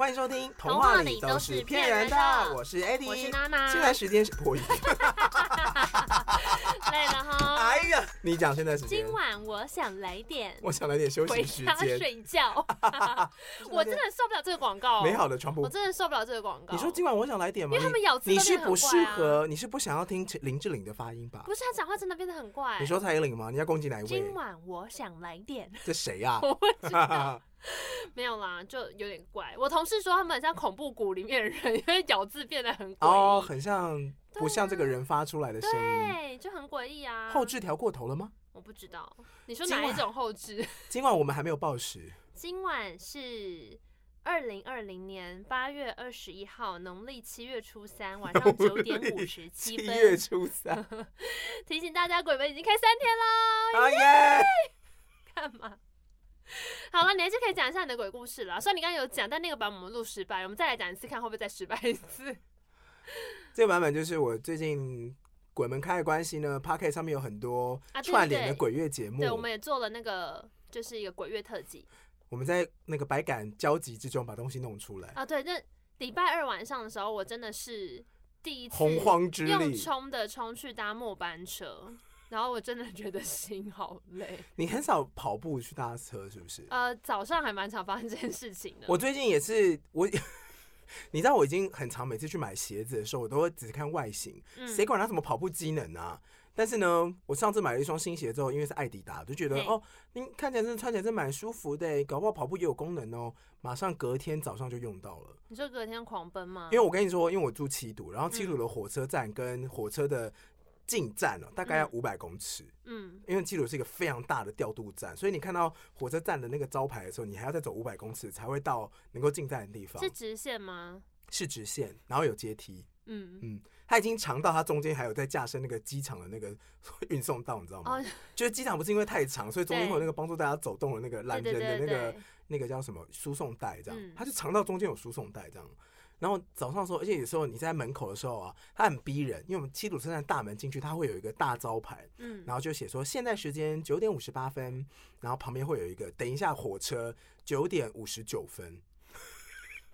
欢迎收听《童话里都是骗人的》，我是 Eddie，我是娜娜。现在时间是破音，累了哈。哎呀，你讲现在时间。今晚我想来点，我想来点休息时间，睡觉。我真的受不了这个广告，美好的传播，我真的受不了这个广告。你说今晚我想来点吗？因为他们咬字、啊、你是不适合，你是不想要听林志玲的发音吧？不是，他讲话真的变得很怪。你说蔡依林吗？你要攻击哪一位？今晚我想来点，这谁呀？我不知道。没有啦，就有点怪。我同事说他们很像恐怖谷里面的人，因为咬字变得很怪哦，很像不像这个人发出来的声音，对，就很诡异啊。后置调过头了吗？我不知道。你说哪一种后置？今，晚我们还没有报时。今晚是二零二零年八月二十一号，农历七月初三晚上九点五十七分。七月初三，提醒大家，鬼门已经开三天了。啊耶！干嘛？好了，你还是可以讲一下你的鬼故事啦。虽然你刚刚有讲，但那个版本我们录失败，我们再来讲一次，看会不会再失败一次。这个版本就是我最近鬼门开的关系呢，Podcast 上面有很多串联的鬼月节目，啊对对对。对，我们也做了那个，就是一个鬼月特辑。我们在那个百感交集之中把东西弄出来啊。对，那礼拜二晚上的时候，我真的是第一次洪荒之力用冲的冲去搭末班车。然后我真的觉得心好累。你很少跑步去搭车是不是？呃，早上还蛮常发生这件事情的。我最近也是，我 你知道我已经很常每次去买鞋子的时候，我都会只看外形，谁、嗯、管它什么跑步机能啊？但是呢，我上次买了一双新鞋之后，因为是艾迪达，就觉得哦，你看起来真的穿起来真蛮舒服的，搞不好跑步也有功能哦。马上隔天早上就用到了。你说隔天狂奔吗？因为我跟你说，因为我住七堵，然后七堵的火车站跟火车的。进站了，大概要五百公尺。嗯，因为基鲁是一个非常大的调度站，所以你看到火车站的那个招牌的时候，你还要再走五百公尺才会到能够进站的地方。是直线吗？是直线，然后有阶梯。嗯嗯，它已经长到它中间还有在架设那个机场的那个 运送道，你知道吗？哦、就是机场不是因为太长，所以中间会有那个帮助大家走动的那个拦人的那个那个叫什么输送带，这样、嗯，它就长到中间有输送带这样。然后早上的时候，而且有时候你在门口的时候啊，它很逼人，因为我们七堵车站大门进去，它会有一个大招牌，嗯，然后就写说现在时间九点五十八分，然后旁边会有一个等一下火车九点五十九分。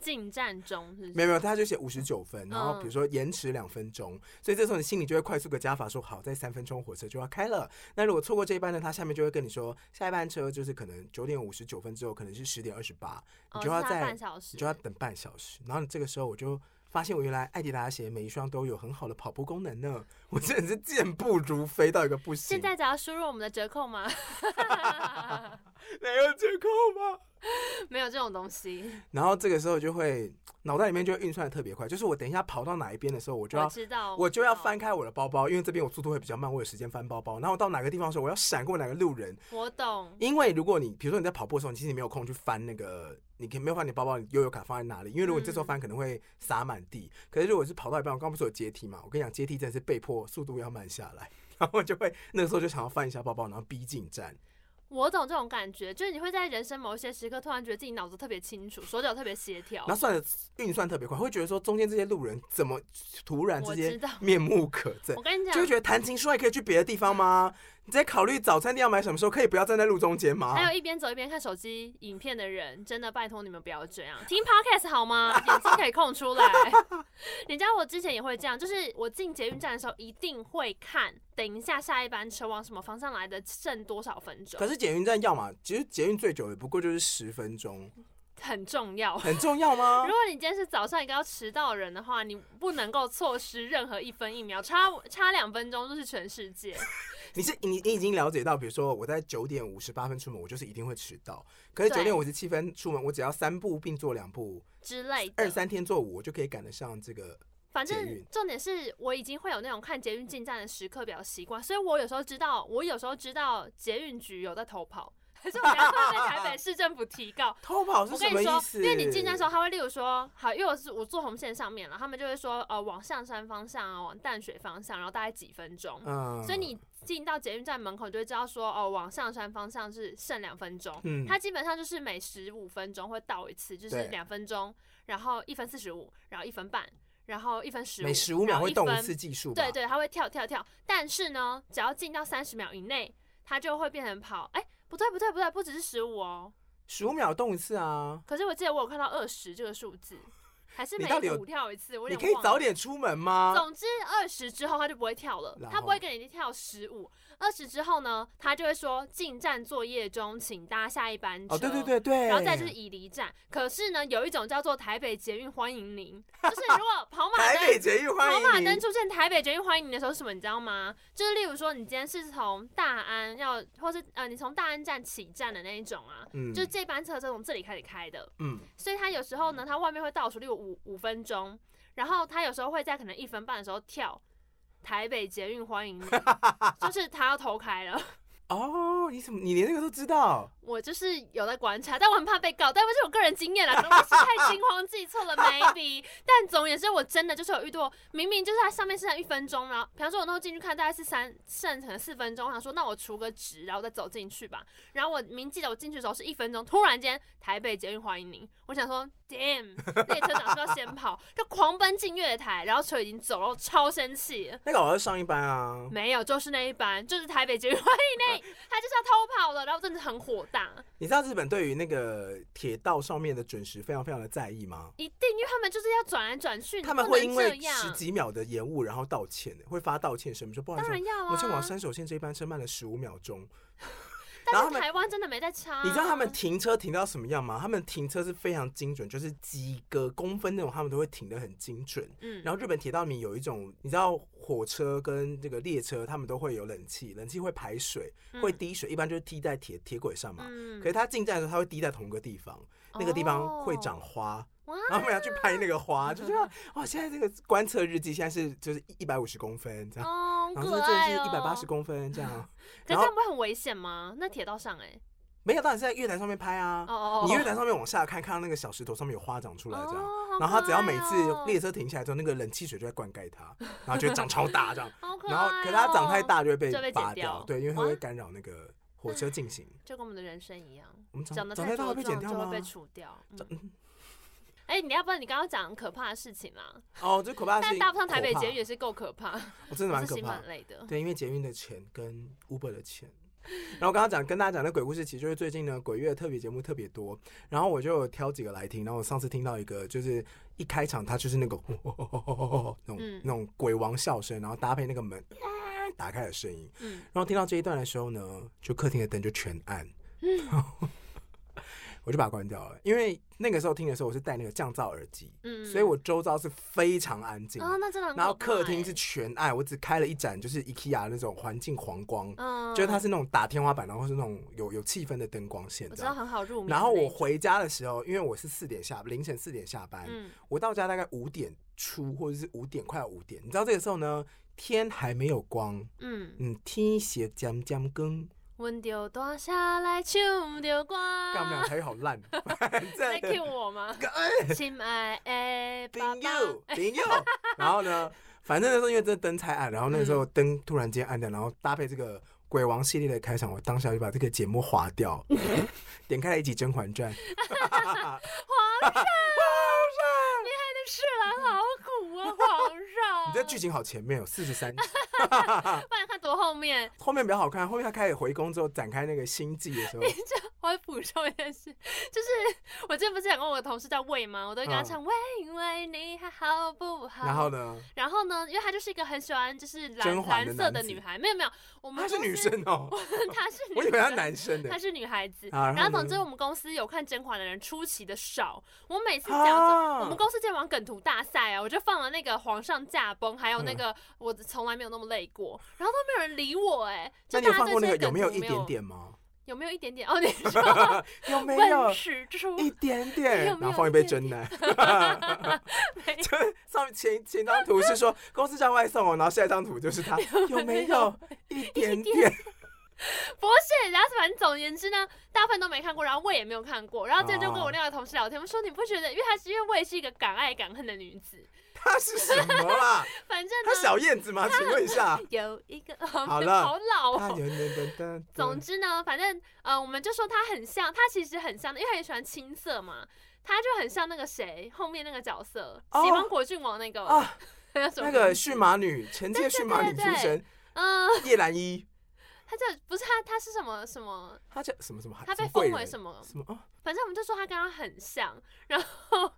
进站中是是，没有没有，他就写五十九分，然后比如说延迟两分钟，嗯，所以这时候你心里就会快速个加法，说好，在三分钟火车就要开了。那如果错过这一班呢，他下面就会跟你说，下一班车就是可能九点五十九分之后，可能是十点二十八，你就要在，你就要等半小时。然后这个时候我就发现，我原来艾迪达鞋每一双都有很好的跑步功能呢，我真的是健步如飞到一个不行。现在只要输入我们的折扣吗？没有折扣吗？没有这种东西。然后这个时候就会脑袋里面就会运算的特别快，就是我等一下跑到哪一边的时候，我就要我知道，我就要翻开我的包包，因为这边我速度会比较慢，我有时间翻包包。然后到哪个地方的时候，我要闪过哪个路人。我懂。因为如果你比如说你在跑步的时候，你其实没有空去翻那个，你可以没有放你包包，你悠游卡放在哪里？因为如果你这时候翻，可能会洒满地。可是如果是跑到一半，我刚刚不是有阶梯嘛？我跟你讲，阶梯真的是被迫速度要慢下来，然后就会那个时候就想要翻一下包包，然后逼近站。我懂这种感觉，就是你会在人生某一些时刻突然觉得自己脑子特别清楚，手脚特别协调，那算的运算特别快，会觉得说中间这些路人怎么突然之间面目可憎？我跟你讲，就会觉得谈情说爱可以去别的地方吗？你在考虑早餐店要买什么时候，可以不要站在路中间吗？还有一边走一边看手机影片的人，真的拜托你们不要这样，听 Podcast 好吗？眼睛可以空出来。你知道我之前也会这样，就是我进捷运站的时候一定会看。等一下，下一班车往什么方向来的？剩多少分钟？可是捷运站要嘛，其实捷运最久也不过就是十分钟，很重要，很重要吗？如果你今天是早上一个要迟到的人的话，你不能够错失任何一分一秒，差差两分钟就是全世界。你是你你已经了解到，比如说我在九点五十八分出门，我就是一定会迟到。可是九点五十七分出门，我只要三步并作两步之类的，二三天做五，我就可以赶得上这个。反正重点是我已经会有那种看捷运进站的时刻表习惯，所以我有时候知道，我有时候知道捷运局有在偷跑，可是我等下会被台北市政府提告。偷跑是什么意思？因为你进站的时候，他会例如说，好，因为我是我坐红线上面了，他们就会说，呃，往象山方向啊，往淡水方向，然后大概几分钟。嗯。所以你进到捷运站门口，就会知道说，哦，往象山方向是剩两分钟。嗯。它基本上就是每十五分钟会到一次，就是两分钟，然后一分四十五，然后一分半。然后一分十五，每十五秒会动一次计数。对对，它会跳跳跳。但是呢，只要进到三十秒以内，它就会变成跑。哎，不对不对不对，不只是十五哦，十五秒动一次啊。可是我记得我有看到二十这个数字，还是每五跳一次。我你可以早点出门吗？总之二十之后他就不会跳了，他不会跟你跳十五。二十之后呢，他就会说进站作业中，请搭下一班车。哦，对对对对。然后再就是已离站。可是呢，有一种叫做台北捷运欢迎您，就是如果 跑马灯，台北捷运欢迎，跑马灯出现台北捷运欢迎您的时候是什么？你知道吗？就是例如说，你今天是从大安要，或是呃，你从大安站起站的那一种啊，嗯，就是这班车是从这里开始开的，嗯，所以他有时候呢，他外面会倒数，例如五五分钟，然后他有时候会在可能一分半的时候跳。台北捷运欢迎你，就是他要投开了。哦，你怎么你连这个都知道？我就是有在观察，但我很怕被告，但不是我个人经验啦，可能我是太惊慌记错了，maybe。但总也是我真的就是有遇到，明明就是它上面剩一分钟，然后比方说我那时候进去看大概是三剩可能四分钟，我想说那我除个值，然后再走进去吧。然后我明记得我进去的时候是一分钟，突然间台北捷运欢迎您，我想说 damn，列车长是要先跑，就狂奔进月台，然后车已经走了，超生气。那个我是上一班啊？没有，就是那一班，就是台北捷运欢迎你。他就是要偷跑了，然后真的很火大。你知道日本对于那个铁道上面的准时非常非常的在意吗？一定，因为他们就是要转来转去，他们会因为十几秒的延误然后道歉，会发道歉声明说不好意思，当然要啊，我前往山手线这一班车慢了十五秒钟。但是台湾真的没在差。你知道他们停车停到什么样吗？他们停车是非常精准，就是几个公分那种，他们都会停的很精准。嗯，然后日本铁道里面有一种，你知道火车跟这个列车，他们都会有冷气，冷气会排水，会滴水，一般就是滴在铁铁轨上嘛。嗯，可是它进站的时候，它会滴在同一个地方，那个地方会长花。然后我们要去拍那个花，就觉得 哇，现在这个观测日记现在是就是一百五十公分这样，然后这这是一百八十公分这样。可是这样不会很危险吗？那铁道上哎，没有，当然是在月台上面拍啊。你月台上面往下看，看到那个小石头上面有花长出来这样，然后它只要每次列车停下来之后，那个冷气水就会灌溉它，然后就会长超大这样。然后可是它长太大就会被拔掉，对，因为它会干扰那个火车进行。就跟我们的人生一样，我们长得太大会被剪掉吗？会被除掉。哎，你要不然你刚刚讲可怕的事情啦？哦，这可怕的事情。但搭不上台北捷运也是够可怕，我真的蛮 可怕，蛮累的。对，因为捷运的钱跟 Uber 的钱。然后我刚刚讲跟大家讲的鬼故事，其实就是最近呢鬼月特别节目特别多，然后我就有挑几个来听。然后我上次听到一个，就是一开场它就是那个 那种那种鬼王笑声，然后搭配那个门打开的声音。嗯。然后听到这一段的时候呢，就客厅的灯就全暗。嗯。我就把它关掉了，因为那个时候听的时候我是戴那个降噪耳机，嗯，所以我周遭是非常安静，哦，那真的。然后客厅是全暗，我只开了一盏就是 IKEA 那种环境黄光，嗯，就是它是那种打天花板，然后是那种有有气氛的灯光线，我知道很好入眠。然后我回家的时候，因为我是四点下凌晨四点下班，嗯，我到家大概五点出或者是五点快要五点，你知道这个时候呢，天还没有光，嗯嗯，天色渐渐光。温着大下来唱着歌，干我们俩台语好烂，在 cue 我吗？亲爱的爸爸，朋友，然后呢，反正那时候因为这灯太暗，然后那时候灯突然间暗掉，然后搭配这个鬼王系列的开场，我当下就把这个节目划掉，点开了一集《甄嬛传》，皇上，皇上，你害的侍郎好苦啊，皇上，你这剧情好前面有四十三。集。后面，后面比较好看。后面他开始回宫之后展开那个心计的时候，我会补充一件事，就是我之前不是讲过我的同事叫魏吗？我都会跟他唱、嗯、喂喂，你还好不好？然后呢？然后呢？因为她就是一个很喜欢就是蓝蓝色的女孩，没有没有，我们她是女生哦，她是我以为她男生的，她是女孩子。然后总之我们公司有看甄嬛的人出奇的少，我每次讲着、啊、我们公司在玩梗图大赛啊，我就放了那个皇上驾崩，还有那个我从来没有那么累过，然后都没有人理我哎、欸。那你有放过那个有没有一点点吗？有没有一点点？哦，你说 有没有一点点？然后放一杯珍奶。就上面前前张图是说公司叫外送哦，然后下一张图就是他有没有一点点？不是，对，然后反正总而言之呢，大部分都没看过，然后我也没有看过，然后这就跟我另外同事聊天，我说你不觉得，因为他是因为我也是一个敢爱敢恨的女子。他是什么啦？反正他小燕子吗？请问一下。有一个好了，好老哦。总之呢，反正呃，我们就说他很像，他其实很像的，因为他也喜欢青涩嘛，他就很像那个谁后面那个角色，喜欢果郡王那个啊，那个驯马女，前届驯马女出身，嗯，叶兰依。他叫不是他，他是什么什么？他叫什么什么？他被封为什么？什么啊？反正我们就说他跟他很像，然后。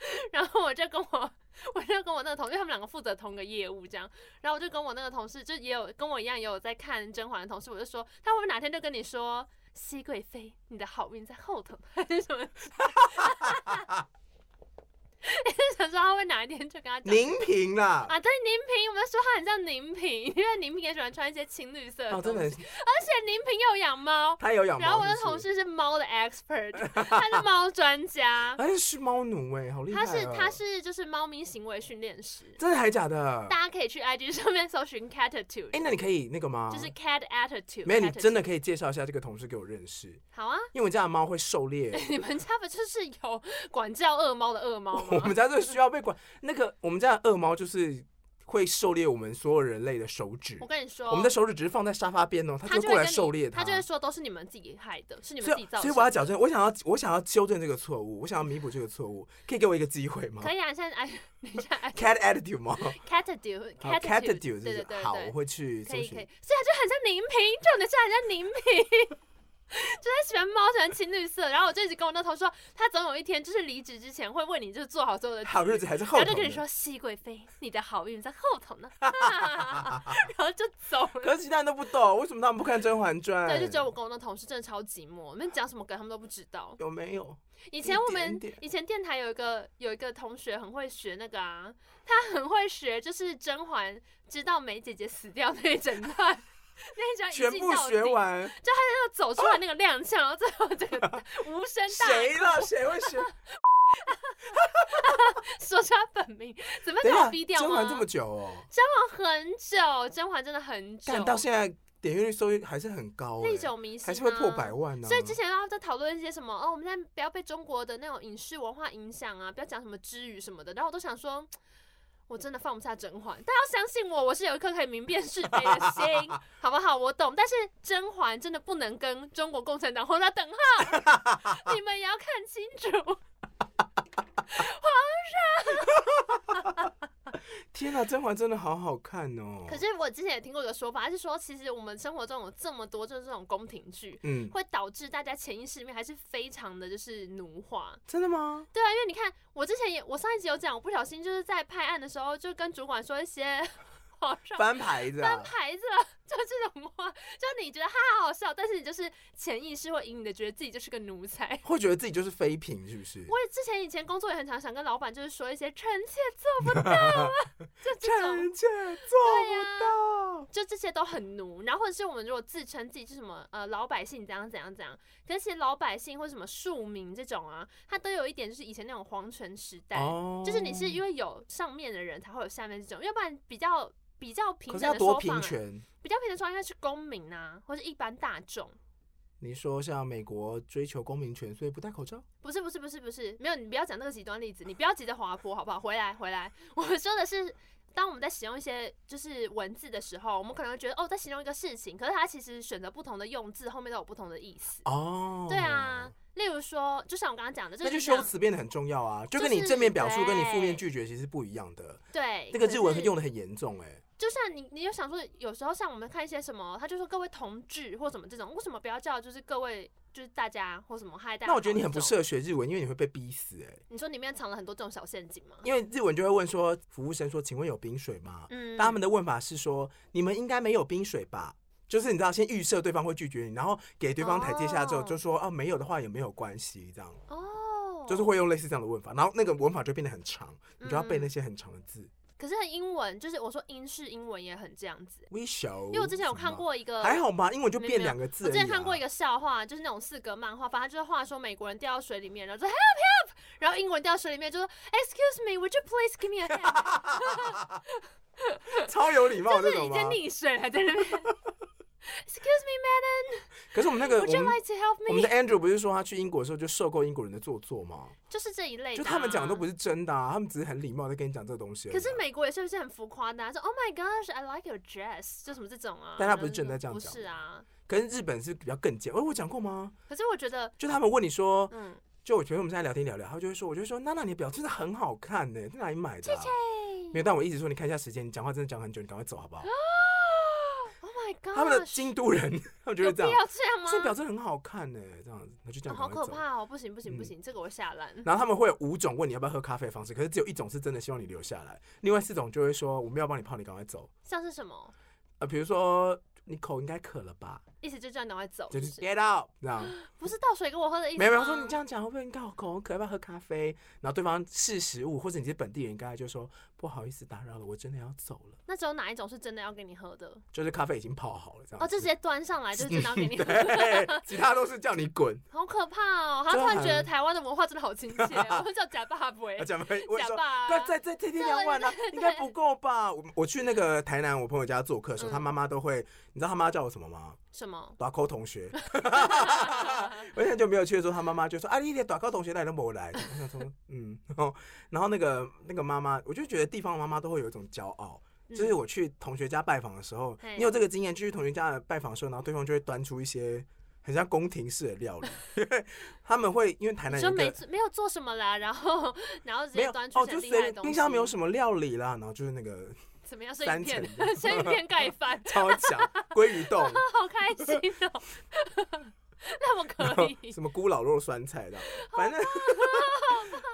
然后我就跟我，我就跟我那个同，因为他们两个负责同个业务，这样。然后我就跟我那个同事，就也有跟我一样也有在看甄嬛的同事，我就说，他会不会哪天就跟你说，熹贵妃，你的好运在后头，还是什么？你 是想说他会哪一天就跟他讲宁平啦啊？对，宁平，我们说他很像宁平，因为宁平也喜欢穿一些青绿色。哦，真的。而且宁平又养猫，他有养猫。然后我的同事是猫的 expert，他是猫专家。他是猫奴哎，好厉害。他是他是就是猫咪行为训练师。真的还假的？大家可以去 IG 上面搜寻 cat attitude。哎，那你可以那个吗？就是 cat attitude。没有，你真的可以介绍一下这个同事给我认识。好啊，因为我家的猫会狩猎。你们家不就是有管教恶猫的恶猫吗？我们家就需要。被管那个，我们家的恶猫就是会狩猎我们所有人类的手指。我跟你说，我们的手指只是放在沙发边哦，它就过来狩猎。它就会说都是你们自己害的，是你们自己造成的。所以我要矫正，我想要我想要纠正这个错误，我想要弥补这个错误，可以给我一个机会吗？可以啊，现在哎，等一下，cat attitude 吗？cat attitude，cat attitude，对对对，好，我会去搜寻。可以可以，所以它就很像宁嫔，就你的像很像宁嫔。就是喜欢猫，喜欢青绿色，然后我就一直跟我那头说，他总有一天就是离职之前会为你就是做好所有的好日子还是后头，然后就跟你说，熹贵妃，你的好运在后头呢，然后就走了。可是其他人都不懂，为什么他们不看《甄嬛传》？对，就只有我跟我那同事真的超寂寞，我们讲什么梗他们都不知道。有没有？以前我们以前电台有一个有一个同学很会学那个啊，他很会学，就是甄嬛知道梅姐姐死掉那一整段。那一张全部学完，就他那走出来那个踉跄，然后最后这个无声大哭。谁了？谁会学？说出他本名，怎么把我逼掉吗？甄嬛这么久哦，甄嬛很久，甄嬛真的很久。但到现在点阅率收益还是很高，历久弥新，还是会破百万呢。所以之前然后在讨论一些什么哦，我们现在不要被中国的那种影视文化影响啊，不要讲什么之语什么的。然后我都想说。我真的放不下甄嬛，大家要相信我，我是有一颗可以明辨是非的心，好不好？我懂，但是甄嬛真的不能跟中国共产党画上等号，你们也要看清楚，皇上。天啊，甄嬛真的好好看哦！可是我之前也听过一个说法，是说其实我们生活中有这么多就是这种宫廷剧，嗯，会导致大家潜意识里面还是非常的就是奴化。真的吗？对啊，因为你看我之前也我上一集有讲，我不小心就是在拍案的时候就跟主管说一些。翻牌子，翻牌子了，就这种话，就你觉得哈哈好笑，但是你就是潜意识会隐隐的觉得自己就是个奴才，会觉得自己就是妃嫔，是不是？我也之前以前工作也很常想跟老板就是说一些臣妾做不到啊，就臣妾做不到，就这些都很奴。然后或者是我们如果自称自己是什么呃老百姓怎样怎样怎样，可是其实老百姓或什么庶民这种啊，他都有一点就是以前那种皇权时代，哦、就是你是因为有上面的人才会有下面这种，要不然比较。比较平等的说法，比较平等说应该是公民啊，或是一般大众。你说像美国追求公民权，所以不戴口罩？不是不是不是不是，没有，你不要讲那个极端例子，你不要急着滑坡好不好？回来回来，我说的是，当我们在使用一些就是文字的时候，我们可能会觉得哦，在形容一个事情，可是它其实选择不同的用字，后面都有不同的意思。哦，对啊，例如说，就像我刚刚讲的，那就修辞变得很重要啊，就跟你正面表述跟你负面拒绝其实不一样的。对，那个日文用的很严重哎、欸。就像你，你有想说，有时候像我们看一些什么，他就说各位同志或什么这种，为什么不要叫就是各位就是大家或什么嗨大家？那我觉得你很不适合学日文，因为你会被逼死哎、欸。你说里面藏了很多这种小陷阱吗？因为日文就会问说，服务生说，请问有冰水吗？嗯，但他们的问法是说，你们应该没有冰水吧？就是你知道，先预设对方会拒绝你，然后给对方台阶下之后，就说哦，没有的话也没有关系，这样。哦，就是会用类似这样的问法，然后那个文法就变得很长，你就要背那些很长的字。可是英文就是我说英式英文也很这样子。因为我之前有看过一个，还好吧，英文就变两个字。我之前看过一个笑话，就是那种四格漫画，反正就是话说美国人掉到水里面，然后说 help help，然后英文掉水里面就说 excuse me，would you please give me a hand？超有礼貌，就是已经溺水还在那边。Excuse me, madam. 可是我们那个，我们 like to help me? 我们的 Andrew 不是说他去英国的时候就受够英国人的做作吗？就是这一类的、啊，就他们讲的都不是真的啊，他们只是很礼貌的跟你讲这个东西、啊。可是美国也是不是很浮夸的、啊？说 Oh my gosh, I like your dress，就什么这种啊？但他不是真的这样讲，不是啊。可是日本是比较更贱，哦，我讲过吗？可是我觉得，就他们问你说，嗯，就我觉得我们现在聊天聊聊，他就会说，我就说，娜娜你的表真的很好看呢，在哪里买的、啊？没有，但我一直说，你看一下时间，你讲话真的讲很久，你赶快走好不好？他们的京都人，他们觉得这样，这表真的很好看呢，这样子，那就这样。好可怕哦！不行不行不行，这个我下烂。然后他们会有五种问你要不要喝咖啡的方式，可是只有一种是真的希望你留下来，另外四种就会说我们要帮你泡，你赶快走。像是什么？呃，比如说你口应该渴了吧？意思就叫你赶快走，就是 get out，这样。不是倒水给我喝的意思。没有，没有说你这样讲会不会你口口渴？要不要喝咖啡？然后对方试食物，或者你是本地人，刚才就说不好意思打扰了，我真的要走了。那只有哪一种是真的要给你喝的？就是咖啡已经泡好了，这样。哦，就直接端上来，就是真的要给你 喝。对，其他都是叫你滚。好可怕哦！他突然觉得台湾的文化真的好亲切，我们叫假爸不？假爸，假爸。对，在在天天两晚呢，应该不够吧？我我去那个台南我朋友家做客的时候，他妈妈都会，你知道他妈叫我什么吗？什么？大扣同学，我现在就没有去的时候，他妈妈就说：“啊，你连大扣同学来都没来。”我想说，嗯，然后，然后那个那个妈妈，我就觉得地方妈妈都会有一种骄傲，嗯、就是我去同学家拜访的时候，嘿你有这个经验，就去同学家的拜访的时候，然后对方就会端出一些很像宫廷式的料理，因 为他们会因为台南人没没有做什么啦，然后然后直接端出很厉害的东西，哦，就冰箱没有什么料理啦，然后就是那个。怎么样？生鱼片，生鱼片盖饭，超强鲑鱼冻，好开心哦！那么可以？什么咕老肉酸菜的，反正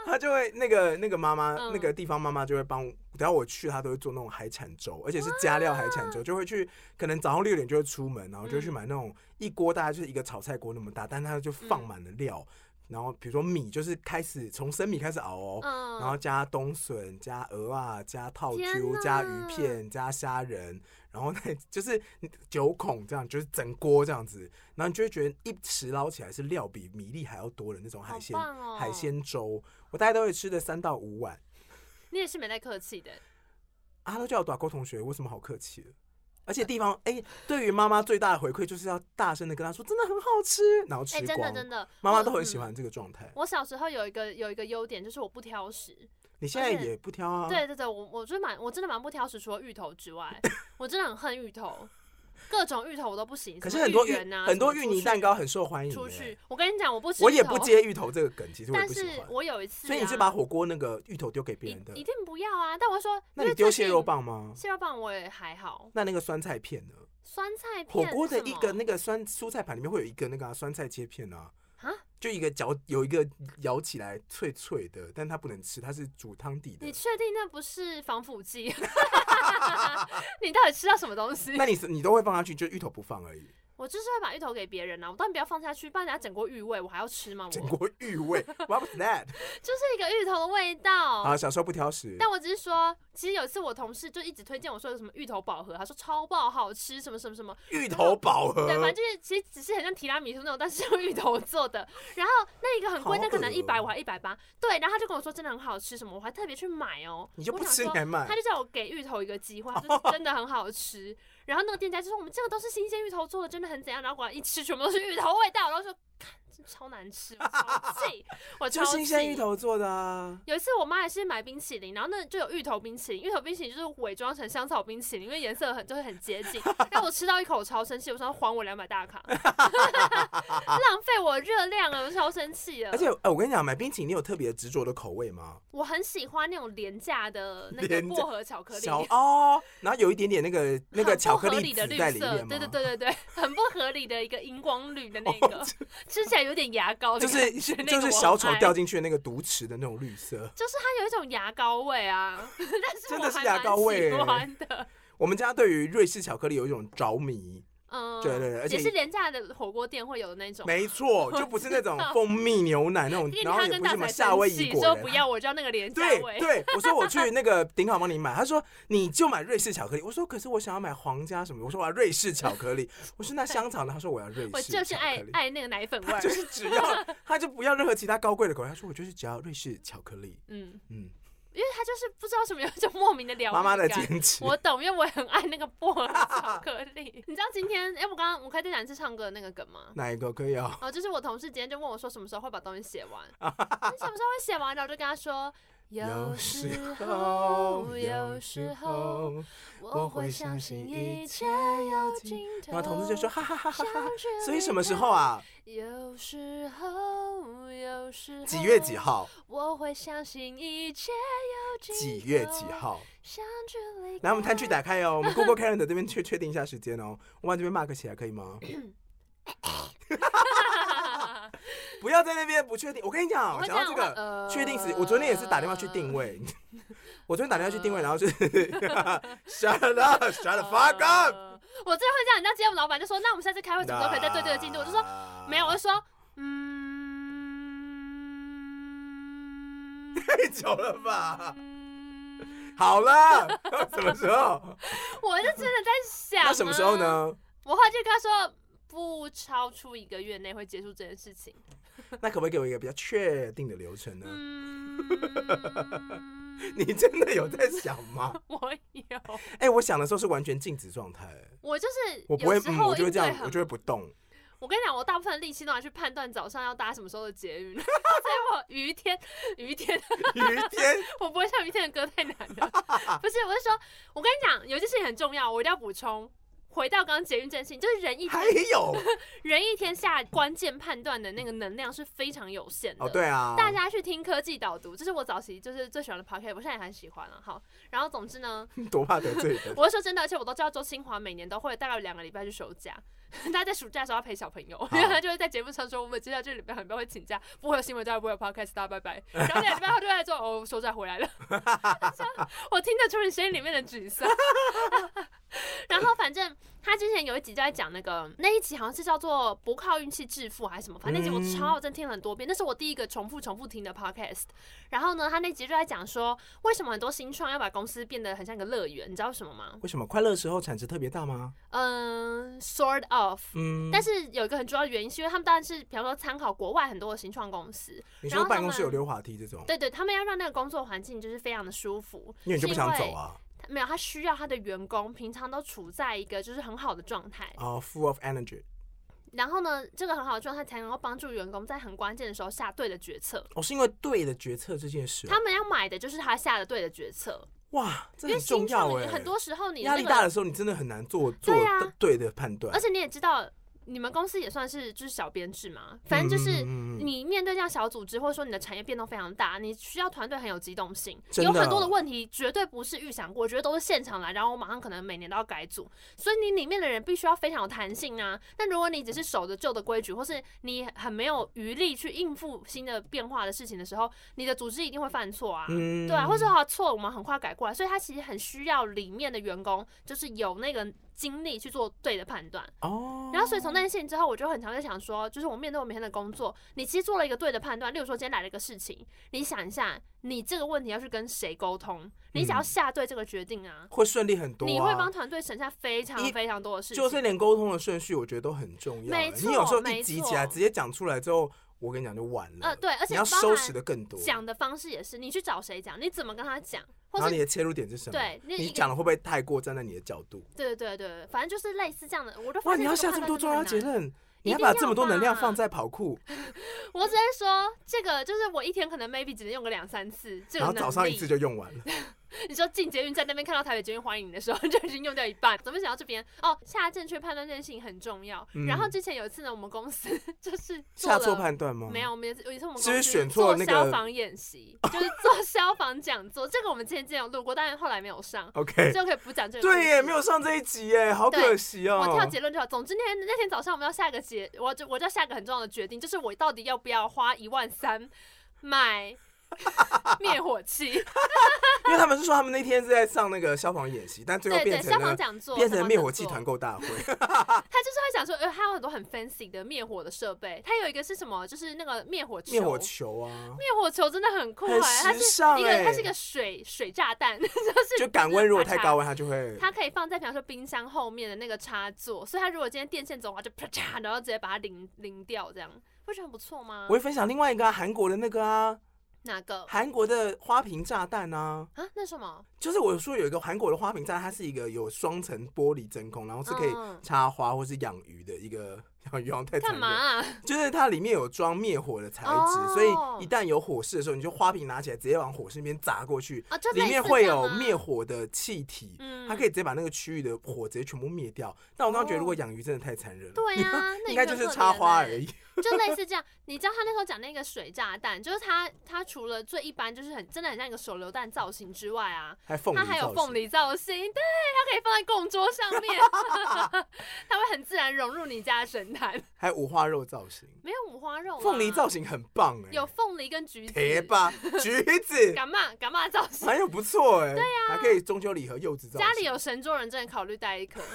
他就会那个那个妈妈，那个地方妈妈就会帮，只要我去，他都会做那种海产粥，而且是加料海产粥，就会去，可能早上六点就会出门，然后就会去买那种一锅大概就是一个炒菜锅那么大，但他就放满了料。然后比如说米就是开始从生米开始熬哦，嗯、然后加冬笋、加鹅啊、加套哪加鱼片、加虾仁，然后那就是九孔这样，就是整锅这样子，然后你就会觉得一匙捞起来是料比米粒还要多的那种海鲜、哦、海鲜粥，我大概都会吃的三到五碗。你也是没太客气的，啊，他都叫我短沟同学，为什么好客气的？而且地方哎、欸，对于妈妈最大的回馈就是要大声的跟她说，真的很好吃，然后吃光。哎、欸，真的真的，妈妈都很喜欢这个状态、嗯。我小时候有一个有一个优点，就是我不挑食。你现在也不挑啊？对对对，我我就蛮我真的蛮不挑食，除了芋头之外，我真的很恨芋头。各种芋头我都不行，可是很多芋很多芋泥蛋糕很受欢迎。出去，我跟你讲，我不吃。我也不接芋头这个梗，其实我但是我有一次，所以你是把火锅那个芋头丢给别人的？一定不要啊！但我说，那你丢蟹肉棒吗？蟹肉棒我也还好。那那个酸菜片呢？酸菜片，火锅的一个那个酸蔬菜盘里面会有一个那个酸菜切片啊。啊，就一个嚼有一个咬起来脆脆的，但它不能吃，它是煮汤底的。你确定那不是防腐剂？你到底吃到什么东西？那你你都会放下去，就芋头不放而已。我就是会把芋头给别人啊，我当然不要放下去，不然人家整锅芋味，我还要吃吗？整锅芋味，What was that？就是一个芋头的味道。啊，小时候不挑食。但我只是说，其实有一次我同事就一直推荐我说有什么芋头宝盒，他说超爆好吃，什么什么什么。芋头宝盒。对，反正就是其实只是很像提拉米苏那种，但是用芋头做的。然后那一个很贵，那可能一百五还一百八。对，然后他就跟我说真的很好吃，什么我还特别去买哦。你就不吃你还买？他就叫我给芋头一个机会，他说 真的很好吃。然后那个店家就说：“我们这个都是新鲜芋头做的，真的很怎样。”然后果然一吃，全部都是芋头味道。然后说。超难吃，我超 气！我超气。就新鲜芋头做的啊。有一次我妈也是买冰淇淋，然后那就有芋头冰淇淋，芋头冰淇淋就是伪装成香草冰淇淋，因为颜色很就是很接近。但我吃到一口超生气，我说还我两百大卡，浪费我热量啊，我超生气了。而且，呃，我跟你讲，买冰淇淋你有特别执着的口味吗？我很喜欢那种廉价的那个薄荷巧克力哦，然后有一点点那个那个巧克力的绿色，对对对对对，很不合理的一个荧光绿的那 个，吃起来有。点牙膏就是就是小丑掉进去的那个毒池的那种绿色，就是它有一种牙膏味啊，真的是牙膏味。我们家对于瑞士巧克力有一种着迷。嗯，对对对，而且也是廉价的火锅店会有的那种。没错，就不是那种蜂蜜牛奶那种，然后也不是什么夏威夷果。说不要，我就要那个廉价味。对，我说我去 那个顶好帮你买，他说你就买瑞士巧克力。我说可是我想要买皇家什么？我说我要瑞士巧克力。我说那香草呢？他说我要瑞士。我就是爱爱那个奶粉味，就是只要他就不要任何其他高贵的口味。他说我就是只要瑞士巧克力。嗯 嗯。因为他就是不知道什么有一种莫名的疗愈。妈妈的坚持，我懂，因为我也很爱那个薄荷巧克力。你知道今天，哎、欸，我刚刚我可以再讲一次唱歌的那个梗吗？哪一个可以啊？哦，就是我同事今天就问我说，什么时候会把东西写完？你什么时候会写完？然后我就跟他说。有时候，有时候，我会相信一切有尽头。然后同事就说：“哈哈哈哈哈！”所以什么时候啊？有时候，有时候，几月几号？我会相信一切有尽头。几月几号？来，我们贪去打开哦。我们 Google Calendar 这边确确定一下时间哦。我往这边 mark 起来可以吗？不要在那边不确定。我跟你讲，讲到这个确定时，我昨天也是打电话去定位。我昨天打电话去定位，然后是 shut up, shut the fuck up。我最后这样，人家接我们老板就说：“那我们下次开会怎么时候可以再对这个进度？”我就说：“没有。”我就说：“嗯，太久了吧？好了，什么时候？我就真的在想，那什么时候呢？我后来就跟他说。不超出一个月内会结束这件事情。那可不可以给我一个比较确定的流程呢？嗯、你真的有在想吗？我有。哎、欸，我想的时候是完全静止状态。我就是我不会，嗯、我就会这样，我就会不动。我跟你讲，我大部分的力气都拿去判断早上要搭什么时候的捷运。所以我于天于天于天，我不会唱于天的歌太难了。不是，我是说，我跟你讲，有件事情很重要，我一定要补充。回到刚刚捷运正信，就是人一天还有 人一天下关键判断的那个能量是非常有限的。哦，对啊，大家去听科技导读，这是我早期就是最喜欢的 podcast，我现在也很喜欢了。好，然后总之呢，多怕得罪人。我是说真的，而且我都知道周清华每年都会大概有两个礼拜去休假，他在暑假的时候要陪小朋友，因为他就会在节目上说，我们接下来这礼拜很多会请假，不会有新闻，再不会有 podcast，大家拜拜。然后两礼拜后就在做哦，休假回来了。我听得出你声音里面的沮丧。然后反正他之前有一集就在讲那个那一集好像是叫做不靠运气致富还是什么，反正那集我超好，真听了很多遍，那是我第一个重复重复听的 podcast。然后呢，他那集就在讲说，为什么很多新创要把公司变得很像一个乐园，你知道为什么吗？为什么快乐时候产值特别大吗？嗯，sort of。嗯，但是有一个很重要的原因，是因为他们当然是比方说参考国外很多的新创公司。你说办公室有溜滑梯这种？对对，他们要让那个工作环境就是非常的舒服，因为你就不想走啊。没有，他需要他的员工平常都处在一个就是很好的状态哦、uh,，full of energy。然后呢，这个很好的状态才能够帮助员工在很关键的时候下对的决策。哦，是因为对的决策这件事，他们要买的就是他下的对的决策。哇，这很重要哎！很多时候你压力大的时候，你真的很难做做对的判断，而且你也知道。你们公司也算是就是小编制嘛，反正就是你面对这样小组织，或者说你的产业变动非常大，你需要团队很有机动性，有很多的问题绝对不是预想过，我觉得都是现场来，然后我马上可能每年都要改组，所以你里面的人必须要非常有弹性啊。但如果你只是守着旧的规矩，或是你很没有余力去应付新的变化的事情的时候，你的组织一定会犯错啊，对啊，或者说他错我们很快改过来，所以他其实很需要里面的员工就是有那个。精力去做对的判断哦，然后所以从那件事情之后，我就很常在想说，就是我面对我每天的工作，你其实做了一个对的判断。例如说今天来了一个事情，你想一下，你这个问题要去跟谁沟通？你只要下对这个决定啊，会顺利很多。你会帮团队省下非常非常多的事情。就是连沟通的顺序，我觉得都很重要。没错，你有时候一急起来，直接讲出来之后。我跟你讲就完了。呃，对，而且你要收拾的更多。讲的方式也是，你去找谁讲，你怎么跟他讲，然后你的切入点是什么？对，你讲的会不会太过站在你的角度？对对对对，反正就是类似这样的。我都哇，你要下这么多重要结论，你要把这么多能量放在跑酷。我只是说，这个就是我一天可能 maybe 只能用个两三次，然后早上一次就用完了。你说进捷运在那边看到台北捷运欢迎你的时候，就已经用掉一半。怎么想到这边？哦，下正确判断这件事情很重要。嗯、然后之前有一次呢，我们公司 就是下错判断吗？没有，我们有一次我们公司做消防演习，就是做消防讲座。这个我们之前之前有录过，但是后来没有上。OK，就可以不讲这个。对耶，没有上这一集耶，好可惜哦。我跳结论就好。总之那天那天早上我们要下个结，我就我就要下个很重要的决定，就是我到底要不要花一万三买。灭火器，因为他们是说他们那天是在上那个消防演习，但最后变成消防讲座，变成灭火器团购大会。他就是会讲说，呃，他有很多很 fancy 的灭火的设备，他有一个是什么？就是那个灭火球。灭火球啊！灭火球真的很酷哎、欸，它是一个它是一个水水炸弹，就是就感温如果太高温，它就会。它可以放在比方说冰箱后面的那个插座，所以它如果今天电线走的话，就啪嚓，然后直接把它淋淋掉，这样不觉得很不错吗？我会分享另外一个韩、啊、国的那个啊。哪个？韩国的花瓶炸弹啊！啊，那什么？就是我说有一个韩国的花瓶炸弹，它是一个有双层玻璃真空，然后是可以插花或是养鱼的一个。养鱼太残忍。干嘛啊？就是它里面有装灭火的材质，所以一旦有火势的时候，你就花瓶拿起来直接往火势那边砸过去，里面会有灭火的气体，它可以直接把那个区域的火直接全部灭掉。但我刚刚觉得，如果养鱼真的太残忍了，对啊，应该就是插花而已。就类似这样，你知道他那时候讲那个水炸弹，就是他他除了最一般就是很真的很像一个手榴弹造型之外啊，他还有凤梨造型，对，他可以放在供桌上面，他会很自然融入你家的神坛。还有五花肉造型，没有五花肉，凤梨造型很棒哎，有凤梨跟橘子，铁吧，橘子，干嘛干嘛造型，还有不错哎，对呀，还可以中秋礼盒柚子造型，家里有神桌人真的考虑带一颗。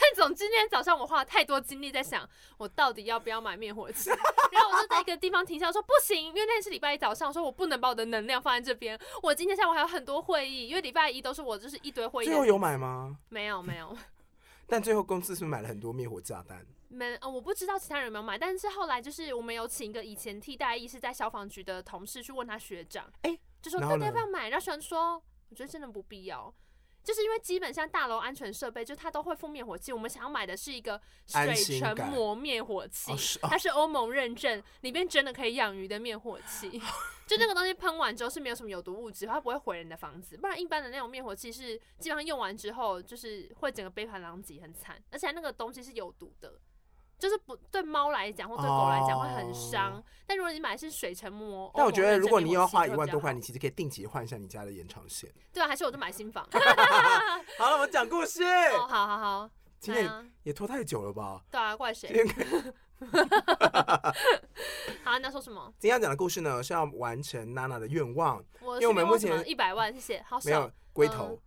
但总之，今天早上我花了太多精力在想，我到底要不要买灭火器。然后我就在一个地方停下，说不行，因为那天是礼拜一早上，说我不能把我的能量放在这边。我今天下午还有很多会议，因为礼拜一都是我就是一堆会议。最后有买吗？没有，没有。但最后公司是不是买了很多灭火炸弹？没，呃，我不知道其他人有没有买。但是后来就是我们有请一个以前替代役是在消防局的同事去问他学长，哎、欸，就说到底要不要买？然后学长说，我觉得真的不必要。就是因为基本上大楼安全设备，就它都会附灭火器。我们想要买的是一个水成膜灭火器，它是欧盟认证，里面真的可以养鱼的灭火器。就那个东西喷完之后是没有什么有毒物质，它不会毁人的房子。不然一般的那种灭火器是基本上用完之后就是会整个杯盘狼藉，很惨。而且那个东西是有毒的。就是不对猫来讲或对狗来讲会很伤，哦、但如果你买的是水成膜，但我觉得如果你要花一万多块，你其实可以定期换一下你家的延长线。对啊，还是我就买新房。好了，我们讲故事。哦，好好好。今天也拖太久了吧？对啊，怪谁？好，你要说什么？今天要讲的故事呢是要完成娜娜的愿望，我因为我们目前一百万，谢谢。好，没有龟头。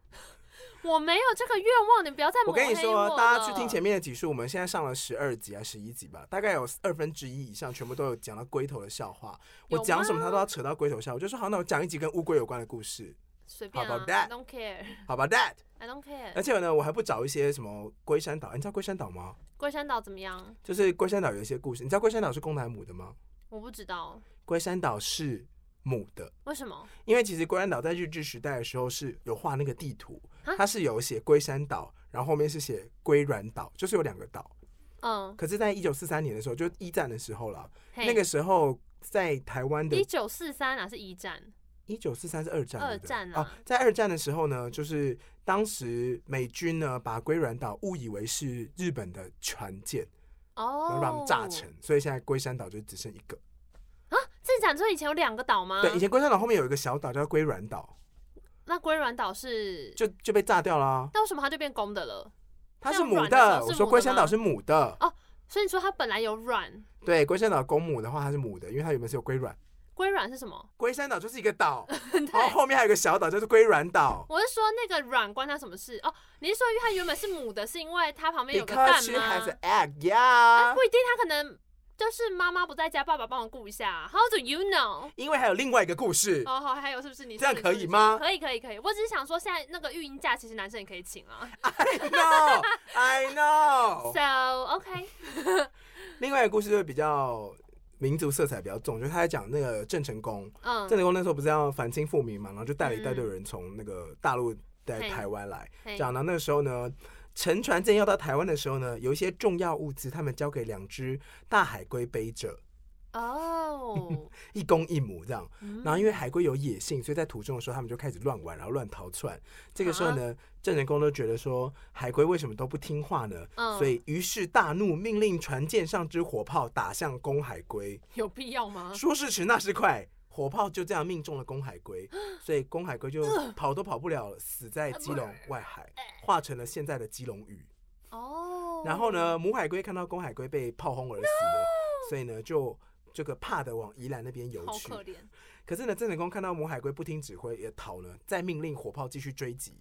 嗯我没有这个愿望，你不要再我。我跟你说，大家去听前面的集数，我们现在上了十二集还是十一集吧，大概有二分之一以上全部都有讲到龟头的笑话。我讲什么，他都要扯到龟头笑。我就说好，那我讲一集跟乌龟有关的故事。随便啊。How about that? I don't care. How about that? I don't care. 而且呢，我还不找一些什么龟山岛。你知道龟山岛吗？龟山岛怎么样？就是龟山岛有一些故事。你知道龟山岛是公的还是母的吗？我不知道。龟山岛是母的。为什么？因为其实龟山岛在日治时代的时候是有画那个地图。它是有写龟山岛，然后后面是写龟软岛，就是有两个岛。嗯，可是，在一九四三年的时候，就一战的时候了。那个时候，在台湾的。一九四三啊是一战？一九四三是二战。二战啊！在二战的时候呢，就是当时美军呢把龟软岛误以为是日本的船舰，哦，然后把它们炸沉，所以现在龟山岛就只剩一个。啊，这讲说以前有两个岛吗？对，以前龟山岛后面有一个小岛叫龟软岛。那龟卵岛是就就被炸掉了，啊，那为什么它就变公的了？它是母的，我说龟山岛是母的哦，所以你说它本来有卵？对，龟山岛公母的话它是母的，因为它原本是有龟卵。龟卵是什么？龟山岛就是一个岛，然后后面还有一个小岛，就是龟卵岛。我是说那个卵关它什么事？哦，你是说因为它原本是母的，是因为它旁边有个蛋吗？Because she has an egg, yeah. 啊，不一定，它可能。就是妈妈不在家，爸爸帮我顾一下。How do you know？因为还有另外一个故事。哦，好，还有是不是你？这样可以吗？可以，可以，可以。我只是想说，现在那个育婴假其实男生也可以请啊。I know, I know. So OK。另外一个故事就比较民族色彩比较重，就是他在讲那个郑成功。嗯。郑成功那时候不是要反清复明嘛，然后就带了一大堆人从那个大陆在台湾来，这样。然后那个时候呢。乘船舰要到台湾的时候呢，有一些重要物资，他们交给两只大海龟背着。哦，oh. 一公一母这样。然后因为海龟有野性，所以在途中的时候，他们就开始乱玩，然后乱逃窜。这个时候呢，郑成功都觉得说，海龟为什么都不听话呢？Oh. 所以于是大怒，命令船舰上之火炮打向公海龟。有必要吗？说时迟，那时快。火炮就这样命中了公海龟，所以公海龟就跑都跑不了了，死在基隆外海，化成了现在的基隆屿。哦，然后呢，母海龟看到公海龟被炮轰而死了，所以呢，就这个怕的往宜兰那边游去。可是呢，郑成功看到母海龟不听指挥也逃了，再命令火炮继续追击。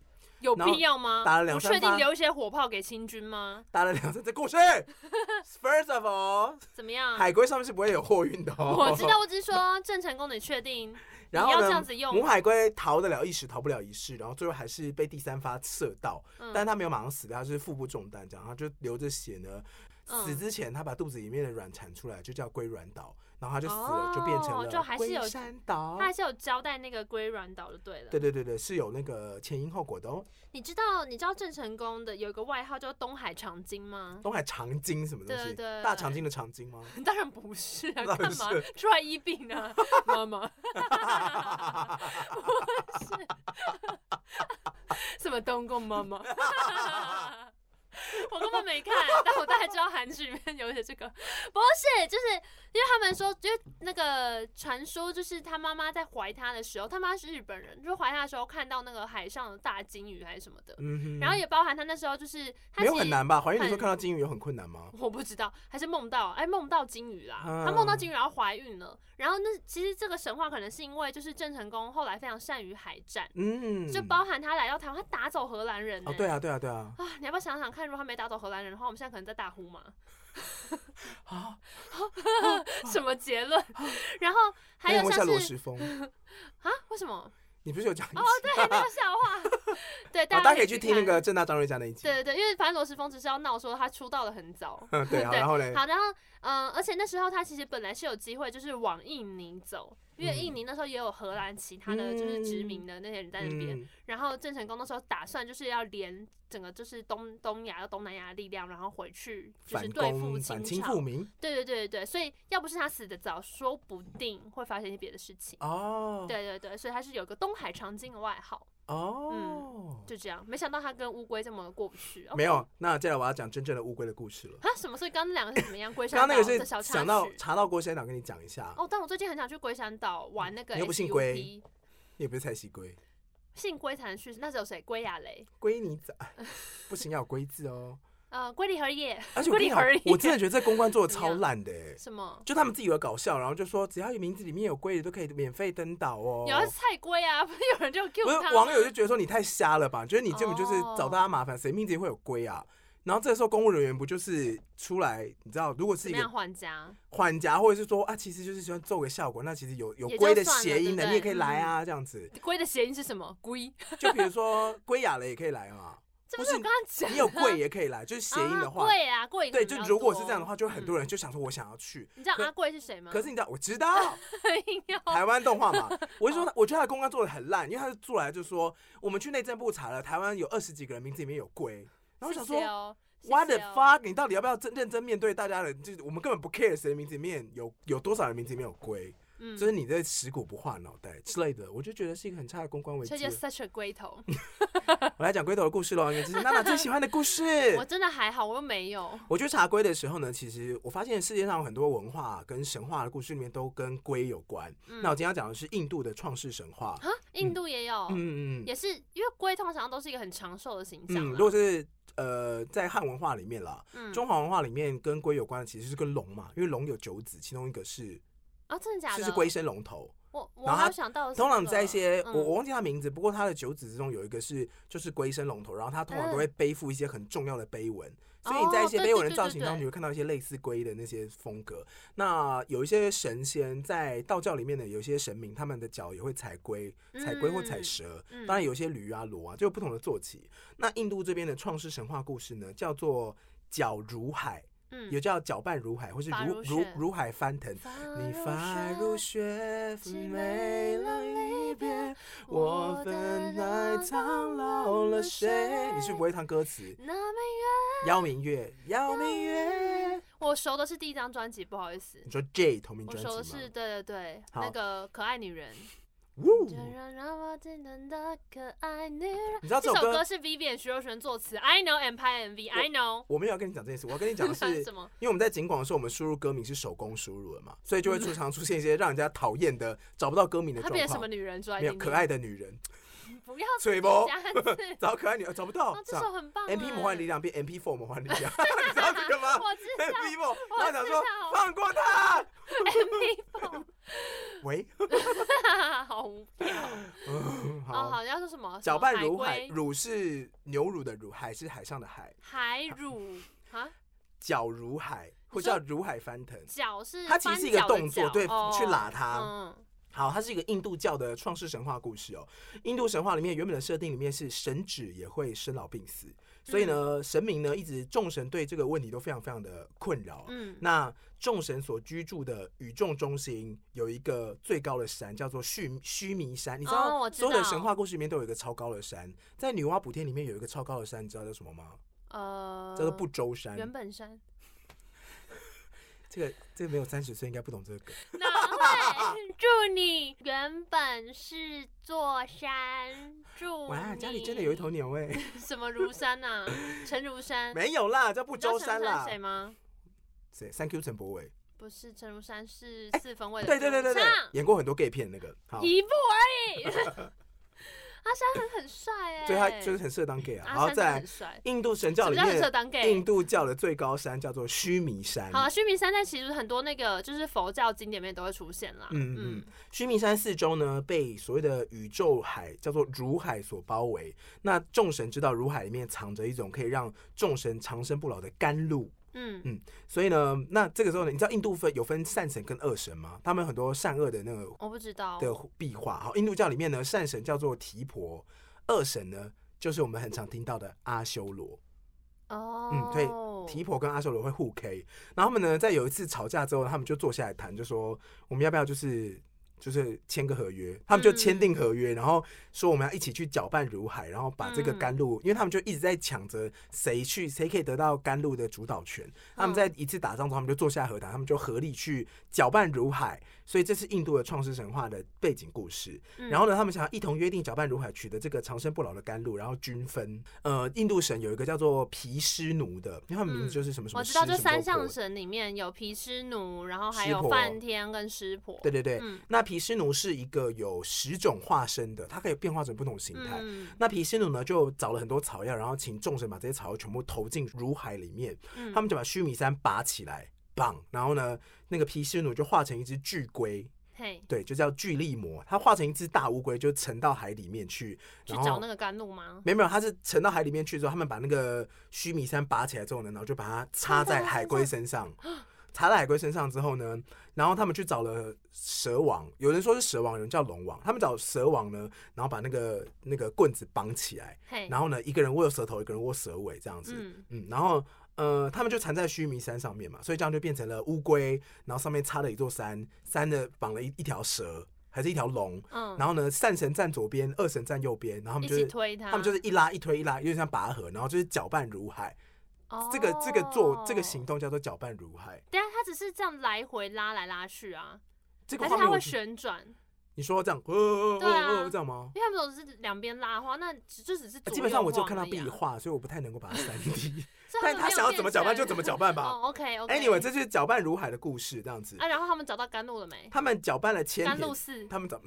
有必要吗？打了两三发，确定留一些火炮给清军吗？打了两三这故事。First of all，怎么样？海龟上面是不会有货运的哦。我知道，我只是说郑成功，你确定？然后呢？母海龟逃得了一时，逃不了一世，然后最后还是被第三发射到，嗯、但是他没有马上死掉，他是腹部中弹，这样他就流着血呢，死之前他把肚子里面的卵产出来，就叫龟卵岛。然后他就死了，就变成了龟山岛。他还是有交代那个龟卵岛就对了。对对对对，是有那个前因后果的哦。你知道你知道郑成功的有一个外号叫东海长鲸吗？东海长鲸什么东西？对对对，大长鲸的长鲸吗？当然不是啊，干嘛出来医病啊？妈妈，不是，什么东宫妈妈？我根本没看，但我大概知道韩剧里面有写这个，不是，就是因为他们说，就那个传说，就是他妈妈在怀他的时候，他妈是日本人，就怀他的时候看到那个海上的大鲸鱼还是什么的，嗯哼，然后也包含他那时候就是他没有很难吧？怀孕的时候看到鲸鱼有很困难吗？我不知道，还是梦到，哎，梦到鲸鱼啦，他梦到鲸鱼然后怀孕了，然后那其实这个神话可能是因为就是郑成功后来非常善于海战，嗯，就包含他来到台湾，他打走荷兰人，哦，对啊，对啊，对啊，啊，你要不要想想看，如果他没打走荷兰人的话，我们现在可能在大呼嘛？啊，什么结论？然后还有像是 啊？为什么？你不是有讲哦？对，那个笑话。对，大家可以去听那个正大张瑞佳那一集。对对对，因为反正罗时丰只是要闹说他出道的很早。嗯，对。然后嘞，好，然后嗯，而且那时候他其实本来是有机会，就是往印尼走。因为印尼那时候也有荷兰其他的就是殖民的那些人在那边，然后郑成功那时候打算就是要连整个就是东东亚、东南亚的力量，然后回去就是对付清朝。对对对对对，所以要不是他死的早，说不定会发生一些别的事情。哦，对对对，所以他是有个东海长鲸的外号。哦、嗯，就这样，没想到他跟乌龟这么过不去。没有，那接下来我要讲真正的乌龟的故事了。啊，什么？所以刚刚那两个是怎么样？龟山岛。刚刚那个是想到查到龟山岛，跟你讲一下。哦，但我最近很想去龟山岛玩那个 SUP。你又不姓龟，你也不是蔡西龟，姓龟才能去。那时候谁？龟亚雷。龟你仔？不行，要有龟字哦。呃，龟梨和也，而且我跟你讲，我真的觉得这公关做的 超烂的，哎，什么？就他们自己以为搞笑，然后就说只要有名字里面有龟的都可以免费登岛哦。有是，菜龟啊，不是有人就 Q 他。不是网友就觉得说你太瞎了吧？觉得你根本就是找大家麻烦，谁名字里会有龟啊？然后这个时候公务人员不就是出来？你知道，如果是一个缓夹，缓夹，或者是说啊，其实就是喜欢做个效果，那其实有有龟的谐音的，你也可以来啊，这样子。龟的谐音是什么？龟，就比如说 龟雅了也可以来啊。不是我刚刚讲，你有贵也可以来，就是谐音的话。贵啊，贵。对，就如果是这样的话，就很多人就想说，我想要去。你知道阿贵是谁吗？可是你知道，我知道。台湾动画嘛，我就说，我觉得他的公关做的很烂，因为他是做来就说，我们去内政部查了，台湾有二十几个人名字里面有龟，然后我想说，What the fuck？你到底要不要真认真面对大家的？就是我们根本不 care 谁的名字里面有有多少人名字里面有龟。嗯，就是你在食古不化脑袋之类的，我就觉得是一个很差的公关危机。这就 such a 龟头。我来讲龟头的故事喽，因为这是娜娜最喜欢的故事。我真的还好，我又没有。我去查龟的时候呢，其实我发现世界上有很多文化跟神话的故事里面都跟龟有关。嗯、那我今天要讲的是印度的创世神话。啊，印度也有，嗯嗯，也是因为龟通常都是一个很长寿的形象。嗯，如果是呃在汉文化里面啦，嗯、中华文化里面跟龟有关的其实是跟龙嘛，因为龙有九子，其中一个是。啊，真的假的？就是龟身龙头。我我还有想到，通常在一些我我忘记他名字，不过他的九子之中有一个是就是龟身龙头，然后他通常都会背负一些很重要的碑文，所以你在一些碑文的造型当中，你会看到一些类似龟的那些风格。那有一些神仙在道教里面的有一些神明，他们的脚也会踩龟，踩龟或踩蛇。当然有一些驴啊、骡啊，就有不同的坐骑。那印度这边的创世神话故事呢，叫做脚如海。嗯，有叫搅拌如海，或是如如如海翻腾。你发如雪，妩媚了离别，我的爱苍老了谁？你是不会唱歌词？邀明月，邀明月。我熟的是第一张专辑，不好意思。你说 J 同名专辑吗？我熟的是，对对对，那个可爱女人。你知道这首歌是 Vivian 徐若瑄作词，I know Empire MV，I know。我没有要跟你讲这件事，我要跟你讲的是，因为我们在警广的时候，我们输入歌名是手工输入的嘛，所以就会经常出现一些让人家讨厌的找不到歌名的状况。他变什么女人？没有可爱的女人。不要吹波，找可爱女找不到。这首很棒。M P 魔幻力量变 M P Four 魔幻力量，你知道这个吗？我知道。M P Four，他想说放过他。M P Four。喂，好无聊。嗯，好，好像是什么？搅拌乳海，乳是牛乳的乳，海是海上的海。海乳啊？搅如海，或叫如海翻腾。搅是它其实是一个动作，对，去拉它。好，它是一个印度教的创世神话故事哦。印度神话里面原本的设定里面是神祇也会生老病死。所以呢，神明呢一直众神对这个问题都非常非常的困扰。嗯，那众神所居住的宇宙中心有一个最高的山，叫做须须弥山。你知道，哦、知道所有的神话故事里面都有一个超高的山，在女娲补天里面有一个超高的山，你知道叫什么吗？呃，叫做不周山。原本山。这个这个没有三十岁应该不懂这个梗。哪会？祝你原本是座山。祝哇，家里真的有一头牛哎！什么如山呐？陈如山？没有啦，叫不周山啦。谁吗？谁？三 Q 陈柏伟？不是，陈如山是四分卫的。对对对对对，演过很多 gay 片那个。一部而已。阿山很很帅哎，对，他就是很适合当 gay 啊。然后在印度神教里面，印度教的最高山叫做须弥山。好，须弥山在其实很多那个就是佛教经典里面都会出现啦。嗯嗯，须弥山四周呢被所谓的宇宙海叫做如海所包围。那众神知道如海里面藏着一种可以让众神长生不老的甘露。嗯嗯，所以呢，那这个时候呢，你知道印度分有分善神跟恶神吗？他们很多善恶的那个我不知道的壁画。好，印度教里面呢，善神叫做提婆，恶神呢就是我们很常听到的阿修罗。哦，嗯，所以提婆跟阿修罗会互 K，然后他们呢在有一次吵架之后，他们就坐下来谈，就说我们要不要就是。就是签个合约，他们就签订合约，嗯、然后说我们要一起去搅拌如海，然后把这个甘露，嗯、因为他们就一直在抢着谁去谁可以得到甘露的主导权。他们在一次打仗中，他们就坐下和谈，他们就合力去搅拌如海。所以这是印度的创世神话的背景故事。然后呢，他们想要一同约定搅拌如海，取得这个长生不老的甘露，然后均分。呃，印度神有一个叫做毗湿奴的，因为他们名字就是什么什么。我知道，就三相神里面有毗湿奴，然后还有梵天跟湿婆。对对对，那毗湿奴是一个有十种化身的，它可以变化成不同形态。那皮湿奴呢，就找了很多草药，然后请众神把这些草药全部投进如海里面。他们就把须弥山拔起来。棒，然后呢，那个皮湿奴就化成一只巨龟，嘿，对，就叫巨力魔。它化成一只大乌龟，就沉到海里面去，去找那个甘露吗？没有没有，他是沉到海里面去之后，他们把那个须弥山拔起来之后呢，然后就把它插在 海龟身上，插在海龟身上之后呢，然后他们去找了蛇王，有人说是蛇王，有人叫龙王，他们找蛇王呢，然后把那个那个棍子绑起来，然后呢，一个人握蛇头，一个人握蛇尾，这样子，嗯，嗯，然后。呃，他们就缠在须弥山上面嘛，所以这样就变成了乌龟，然后上面插了一座山，山的绑了一一条蛇，还是一条龙。嗯，然后呢，善神站左边，恶神站右边，然后他们就是推他，他们就是一拉一推一拉，有点像拔河，然后就是搅拌如海。哦，这个这个做这个行动叫做搅拌如海。对啊，他只是这样来回拉来拉去啊，这个还是他会旋转。你说这样，这样吗？因为他们都是两边拉的话，那只就只是基本上我就看到壁画，所以我不太能够把它三 D。但他想要怎么搅拌就怎么搅拌吧。哦，OK OK。Anyway，这就是搅拌如海的故事，这样子。啊，然后他们找到甘露了没？他们搅拌了千年。甘露寺。他们找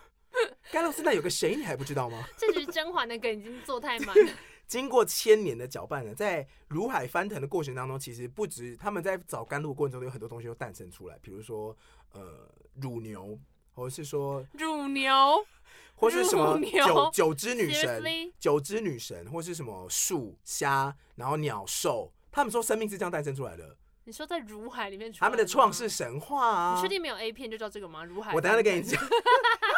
甘露寺那有个谁，你还不知道吗？这局甄嬛的梗已经做太满。经过千年的搅拌呢，在如海翻腾的过程当中，其实不止他们在找甘露过程中，有很多东西都诞生出来，比如说呃乳牛。或是说乳牛，或是什么九九只女神九只女神，或是什么树虾，然后鸟兽，他们说生命是这样诞生出来的。你说在如海里面，他们的创世神话啊？你确定没有 A 片就叫这个吗？如海，我等下再跟你讲。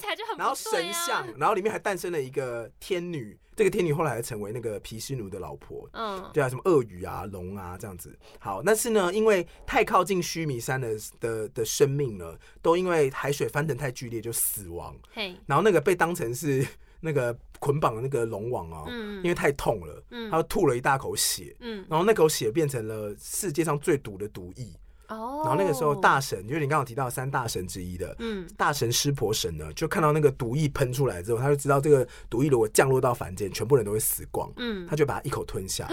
听起来就很、啊、然后神像，然后里面还诞生了一个天女，这个天女后来还成为那个毗湿奴的老婆。嗯，对啊，什么鳄鱼啊、龙啊这样子。好，但是呢，因为太靠近须弥山的的的生命呢，都因为海水翻腾太剧烈就死亡。嘿，然后那个被当成是 那个捆绑的那个龙王哦，嗯，因为太痛了，嗯，他吐了一大口血，嗯，然后那口血变成了世界上最毒的毒液。哦，然后那个时候大神，就是你刚刚提到三大神之一的，嗯，大神湿婆神呢，就看到那个毒液喷出来之后，他就知道这个毒液如果降落到凡间，全部人都会死光，嗯，他就把它一口吞下，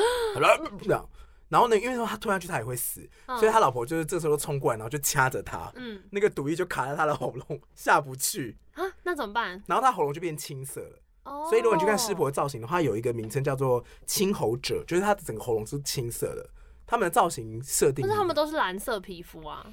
这样，然后呢，因为说他吞下去他也会死，所以他老婆就是这时候冲过来，然后就掐着他，嗯，那个毒液就卡在他的喉咙下不去。啊，那怎么办？然后他喉咙就变青色了，哦，所以如果你去看湿婆的造型的话，有一个名称叫做青喉者，就是他的整个喉咙是青色的，他们的造型设定，但是他们都是蓝色皮肤啊。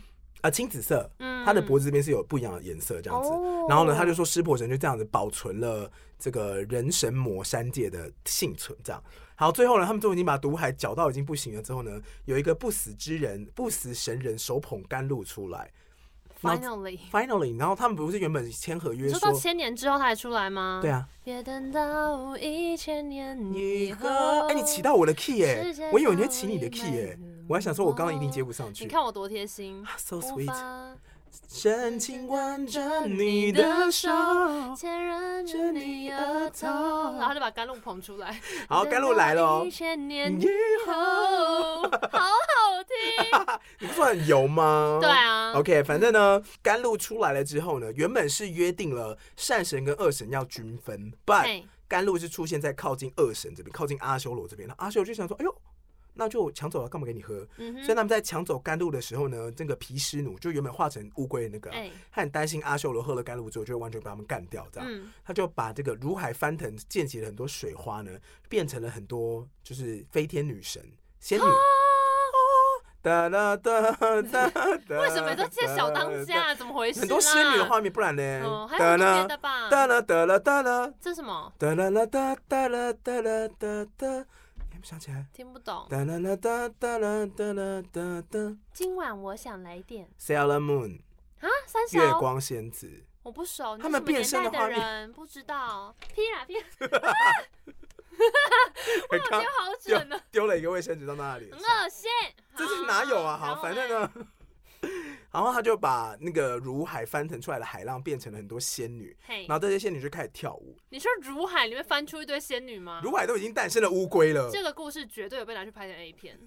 啊，青紫色，嗯他的脖子这边是有不一样的颜色，这样子。嗯、然后呢，他就说湿婆神就这样子保存了这个人神魔三界的幸存，这样。好，最后呢，他们都已经把毒海搅到已经不行了之后呢，有一个不死之人、不死神人手捧甘露出来，Finally，Finally，然后他们不是原本签合约说，说到千年之后他才出来吗？对啊。别等到一千年以后。哎，你骑到我的 key 哎，我以为你会骑你的 key 哎，我还想说我刚刚一定接不上去。你看我多贴心，so sweet。深情挽着你的手，牵引着你额头，然后就把甘露捧出来。好，甘露来了哦。一千年以后，好好听。你不是很油吗？对啊。OK，反正呢，甘露出来了之后呢，原本是约定了善神跟恶神要均分，but 甘露是出现在靠近恶神这边，靠近阿修罗这边。那阿修罗就想说，哎呦。那就抢走了，干嘛给你喝？嗯、所以他们在抢走甘露的时候呢，这个皮湿奴就原本化成乌龟的那个、啊，欸、他很担心阿修罗喝了甘露之后就会完全把他们干掉，这样，嗯、他就把这个如海翻腾溅起了很多水花呢，变成了很多就是飞天女神仙女。哒啦哒哒哒，为什么都见小当家？怎么回事？很多仙女的画面，不然呢？哦，还有别的吧？哒啦哒啦哒啦，这是什么？哒啦啦哒哒啦哒啦哒哒。想起来，听不懂。哒啦啦哒哒啦哒啦哒哒。今晚我想来点。Sailor Moon 啊，三小。月光仙子。我不熟。他们变身的画面，不知道。劈啦劈。哈哈哈我丢好准呢。丢了一个卫生纸到那里。很恶心。这是哪有啊？好，反正呢。然后他就把那个如海翻腾出来的海浪变成了很多仙女，然后这些仙女就开始跳舞。你说如海里面翻出一堆仙女吗？如海都已经诞生了乌龟了。这个故事绝对有被拿去拍成 A 片。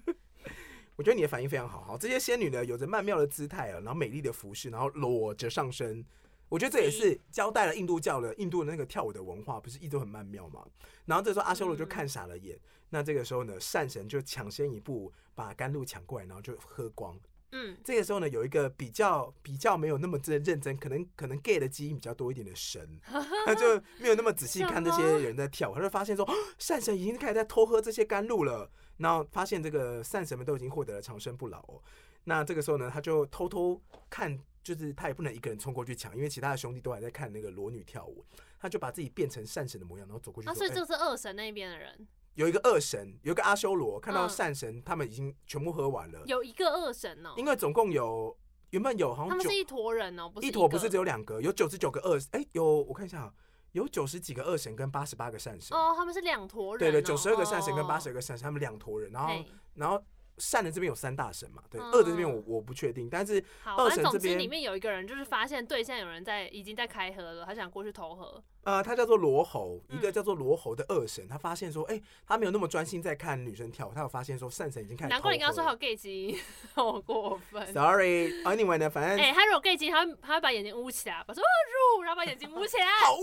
我觉得你的反应非常好，好，这些仙女呢，有着曼妙的姿态啊，然后美丽的服饰，然后裸着上身。我觉得这也是交代了印度教的印度的那个跳舞的文化，不是一直都很曼妙吗？然后这时候阿修罗就看傻了眼。嗯、那这个时候呢，善神就抢先一步把甘露抢过来，然后就喝光。嗯，这个时候呢，有一个比较比较没有那么真认真，可能可能 gay 的基因比较多一点的神，他就没有那么仔细看这些人在跳，他就发现说，善神已经开始在偷喝这些甘露了，然后发现这个善神们都已经获得了长生不老哦。那这个时候呢，他就偷偷看，就是他也不能一个人冲过去抢，因为其他的兄弟都还在看那个裸女跳舞，他就把自己变成善神的模样，然后走过去。啊，所以这是二神那边的人。有一个恶神，有一个阿修罗，看到善神，他们已经全部喝完了。有一个恶神哦，因为总共有原本有好像他们是一坨人哦，不是一坨，不是只有两个，有九十九个恶，哎，有我看一下，有九十几个恶神跟八十八个善神。哦，他们是两坨人。对对，九十二个善神跟八十二个善神，他们两坨人，然后然后。善的这边有三大神嘛？对，恶、嗯、的这边我我不确定，但是恶神这边里面有一个人，就是发现对象有人在已经在开喝了，他想过去偷喝。呃，他叫做罗喉，一个叫做罗喉的恶神，他发现说，哎、欸，他没有那么专心在看女生跳舞，他有发现说善神已经开始。难怪你刚刚说他有 gay 基，好过分。Sorry，Anyway 呢，反正哎、欸，他如果 gay 基，他会他会把眼睛捂起来，把说入，然后把眼睛捂起来。好污。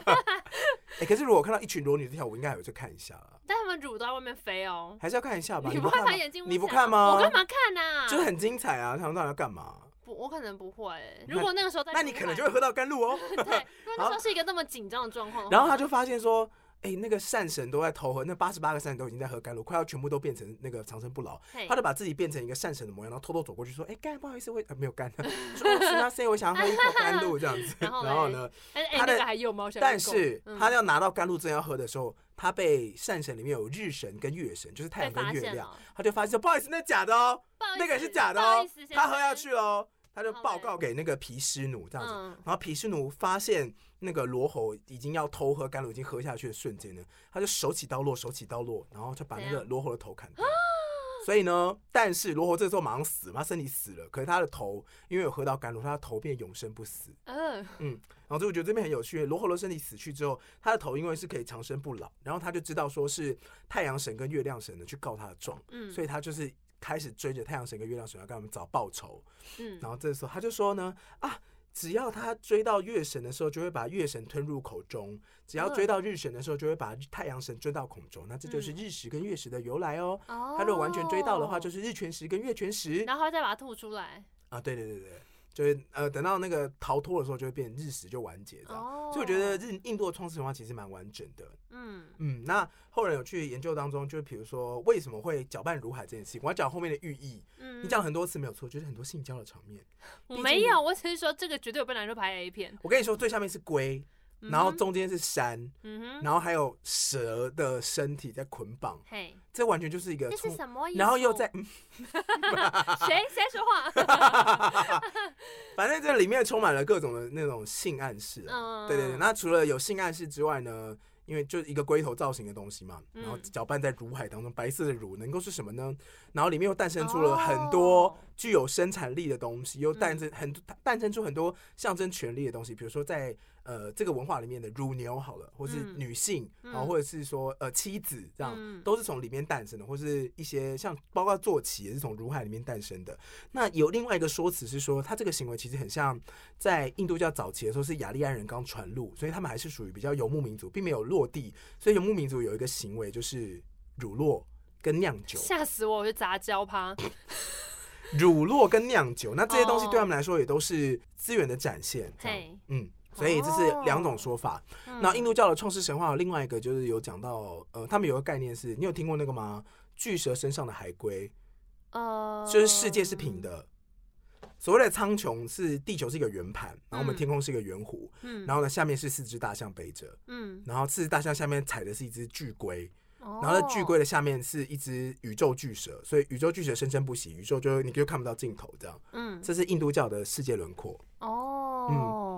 哎、欸，可是如果看到一群裸女在跳舞，应该还会去看一下啊。但他们乳都在外面飞哦，还是要看一下吧。你不会把眼睛捂起来？你不看吗？我干嘛看啊？就是很精彩啊！他们到底要干嘛？我可能不会。如果那个时候在，那你可能就会喝到甘露哦。对，如果那时候是一个那么紧张的状况，然后他就发现说，哎，那个善神都在投河，那八十八个善神都已经在喝甘露，快要全部都变成那个长生不老。他就把自己变成一个善神的模样，然后偷偷走过去说，哎，干，不好意思，我没有干。说，那谁我想要喝一口甘露这样子。然后呢，他的但是他要拿到甘露真要喝的时候，他被善神里面有日神跟月神，就是太阳跟月亮，他就发现说，不好意思，那假的哦，那个是假的哦，他喝下去喽。他就报告给那个毗湿奴这样子，然后毗湿奴发现那个罗喉已经要偷喝甘露，已经喝下去的瞬间呢，他就手起刀落，手起刀落，然后就把那个罗喉的头砍掉。所以呢，但是罗喉这个时候马上死嘛，他身体死了，可是他的头因为有喝到甘露，他的头变永生不死。嗯嗯，然后所以我觉得这边很有趣，罗喉的身体死去之后，他的头因为是可以长生不老，然后他就知道说是太阳神跟月亮神呢去告他的状，嗯，所以他就是。开始追着太阳神跟月亮神要跟他们找报仇，嗯，然后这时候他就说呢，啊，只要他追到月神的时候，就会把月神吞入口中；只要追到日神的时候，就会把太阳神追到口中。那这就是日食跟月食的由来哦。他如果完全追到的话，就是日全食跟月全食，然后再把它吐出来。啊，对对对对。就是呃，等到那个逃脱的时候，就会变日食就完结这样。Oh. 所以我觉得日印度的创世神话其实蛮完整的。嗯嗯，那后人有去研究当中，就比如说为什么会搅拌如海这件事情，我要讲后面的寓意。嗯，你讲很多次没有错，就是很多性交的场面。我没有，我只是说这个绝对有被男生拍 A 片。我跟你说，最下面是龟。然后中间是山，然后还有蛇的身体在捆绑，这完全就是一个。这是什么？然后又在，谁谁说话？反正这里面充满了各种的那种性暗示啊。对对对，那除了有性暗示之外呢？因为就一个龟头造型的东西嘛，然后搅拌在乳海当中，白色的乳能够是什么呢？然后里面又诞生出了很多具有生产力的东西，又诞生很多诞生出很多象征权力的东西，比如说在。呃，这个文化里面的乳牛好了，或是女性，然后、嗯、或者是说呃妻子这样，嗯、都是从里面诞生的，或是一些像包括坐骑也是从乳海里面诞生的。那有另外一个说辞是说，他这个行为其实很像在印度教早期的时候是雅利安人刚传入，所以他们还是属于比较游牧民族，并没有落地。所以游牧民族有一个行为就是乳酪跟酿酒，吓死我！我就杂交趴。乳酪跟酿酒，那这些东西对他们来说也都是资源的展现。对，嗯。所以这是两种说法。那印度教的创世神话有另外一个就是有讲到，呃，他们有个概念是，你有听过那个吗？巨蛇身上的海龟，呃，就是世界是平的。所谓的苍穹是地球是一个圆盘，然后我们天空是一个圆弧，嗯，然后呢下面是四只大象背着，嗯，然后四只大象下面踩的是一只巨龟，然后巨龟的下面是一只宇宙巨蛇，所以宇宙巨蛇生生不息，宇宙就你就看不到尽头，这样，嗯，这是印度教的世界轮廓。哦，嗯。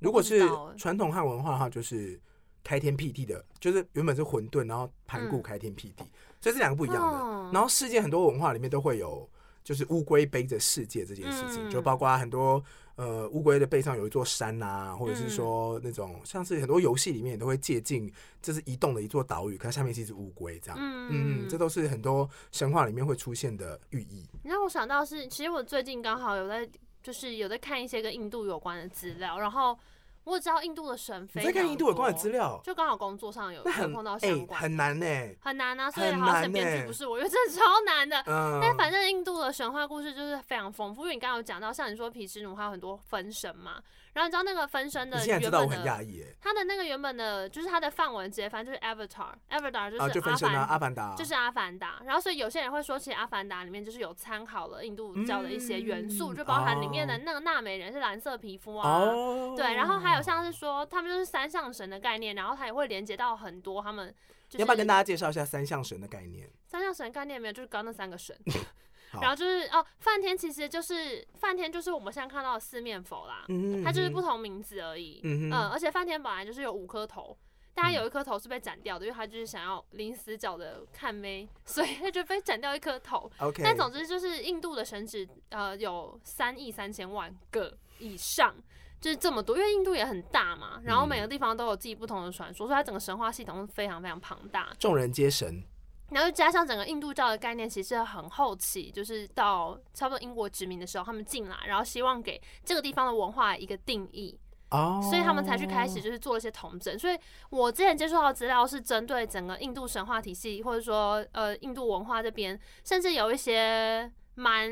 如果是传统汉文化的话，就是开天辟地的，就是原本是混沌，然后盘古开天辟地，嗯、所以这两个不一样的。嗯、然后世界很多文化里面都会有，就是乌龟背着世界这件事情，嗯、就包括很多呃乌龟的背上有一座山啊，或者是说那种像是很多游戏里面也都会借镜，这是移动的一座岛屿，可它下面是一只乌龟这样。嗯嗯，这都是很多神话里面会出现的寓意。你让我想到是，其实我最近刚好有在。就是有在看一些跟印度有关的资料，然后我知道印度的神非常在看印度有关的资料，就刚好工作上有碰到相关，欸，很难呢，很难啊，所以好像编剧不是我，因为真的超难的。嗯，但反正印度的神话故事就是非常丰富，因为你刚刚有讲到，像你说毗湿奴还有很多分神嘛。然后你知道那个分身的原本的，他的那个原本的，就是他的范文直接翻就是 Avatar，Avatar 就是阿凡达，就是阿凡达。然后所以有些人会说，其实阿凡达里面就是有参考了印度教的一些元素，就包含里面的那个纳美人是蓝色皮肤啊，对。然后还有像是说，他们就是三相神的概念，然后他也会连接到很多他们。要不要跟大家介绍一下三相神的概念？三相神的概念没有，就是刚刚那三个神。然后就是哦，梵天其实就是梵天，就是我们现在看到的四面佛啦，嗯、它就是不同名字而已。嗯，哼嗯，而且梵天本来就是有五颗头，但他有一颗头是被斩掉的，嗯、因为他就是想要临死角的看妹，所以他就被斩掉一颗头。Okay 但总之就是印度的神祇呃有三亿三千万个以上，就是这么多，因为印度也很大嘛，然后每个地方都有自己不同的传说，所以它整个神话系统是非常非常庞大。众人皆神。然后加上整个印度教的概念，其实很后期，就是到差不多英国殖民的时候，他们进来，然后希望给这个地方的文化一个定义，哦，所以他们才去开始就是做一些统整。所以我之前接触到的资料是针对整个印度神话体系，或者说呃印度文化这边，甚至有一些蛮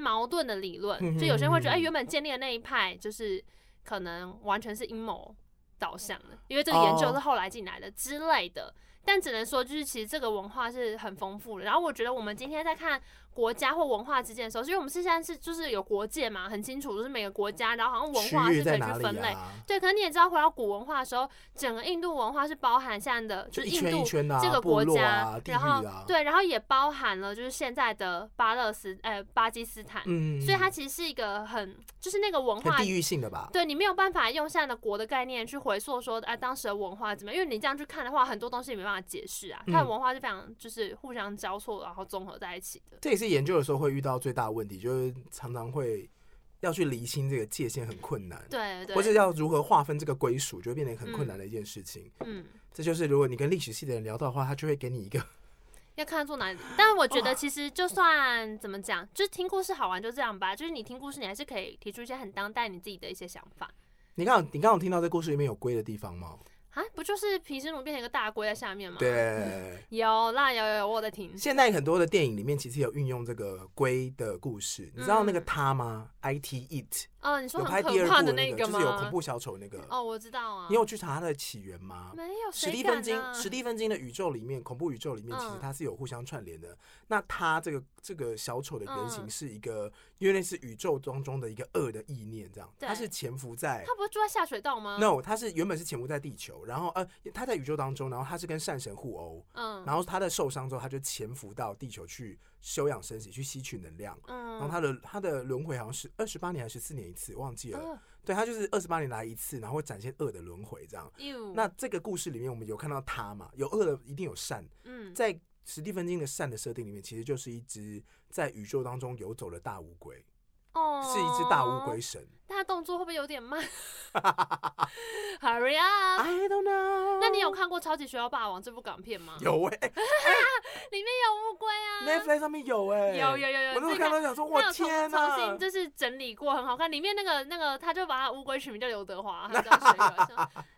矛盾的理论，就有些人会觉得，哎，原本建立的那一派就是可能完全是阴谋导向的，因为这个研究是后来进来的之类的。但只能说，就是其实这个文化是很丰富的。然后我觉得我们今天在看。国家或文化之间的时候，因为我们是现在是就是有国界嘛，很清楚，就是每个国家，然后好像文化是可以去分类。啊、对，可能你也知道，回到古文化的时候，整个印度文化是包含现在的，就是印度这个国家，啊、然后、啊、对，然后也包含了就是现在的巴勒斯呃巴基斯坦，嗯，所以它其实是一个很就是那个文化地域性的吧？对，你没有办法用现在的国的概念去回溯说，哎、啊，当时的文化怎么样？因为你这样去看的话，很多东西也没办法解释啊。它的文化是非常就是互相交错，然后综合在一起的。这也是研究的时候会遇。到最大的问题就是常常会要去厘清这个界限很困难，对，对，或者要如何划分这个归属，就会变得很困难的一件事情。嗯，这就是如果你跟历史系的人聊到的话，他就会给你一个 要看做哪里。但是我觉得其实就算怎么讲，就是听故事好玩就这样吧。就是你听故事，你还是可以提出一些很当代你自己的一些想法。你刚你刚刚听到这故事里面有龟的地方吗？啊，不就是皮斯奴变成一个大龟在下面吗？对，有啦，有有有，我在听。现在很多的电影里面其实有运用这个龟的故事，你知道那个他吗？I T It。哦，你说很可怕的那个吗？就是有恐怖小丑那个。哦，我知道啊。你有去查它的起源吗？没有。史蒂芬金，史蒂芬金的宇宙里面，恐怖宇宙里面，其实它是有互相串联的。那它这个这个小丑的原型是一个，因为那是宇宙当中的一个恶的意念，这样。它是潜伏在。他不是住在下水道吗？No，它是原本是潜伏在地球，然后呃，它在宇宙当中，然后它是跟善神互殴。嗯。然后它的受伤之后，它就潜伏到地球去。休养生息，去吸取能量。嗯，然后他的他的轮回好像是二十八年还是十四年一次，忘记了。嗯、对，他就是二十八年来一次，然后会展现恶的轮回这样。呦那这个故事里面，我们有看到他嘛？有恶的，一定有善。嗯，在史蒂芬金的善的设定里面，其实就是一只在宇宙当中游走的大乌龟。哦，是一只大乌龟神。但他动作会不会有点慢？Hurry up！I don't know。那你有看过《超级学校霸王》这部港片吗？有 哎、欸，里面有乌龟啊。Netflix 上面有哎、欸，有有有有。我那时候看到想说，我天哪！重新就是整理过，很好看。里面那个那个，他就把他乌龟取名叫刘德华，他 叫谁？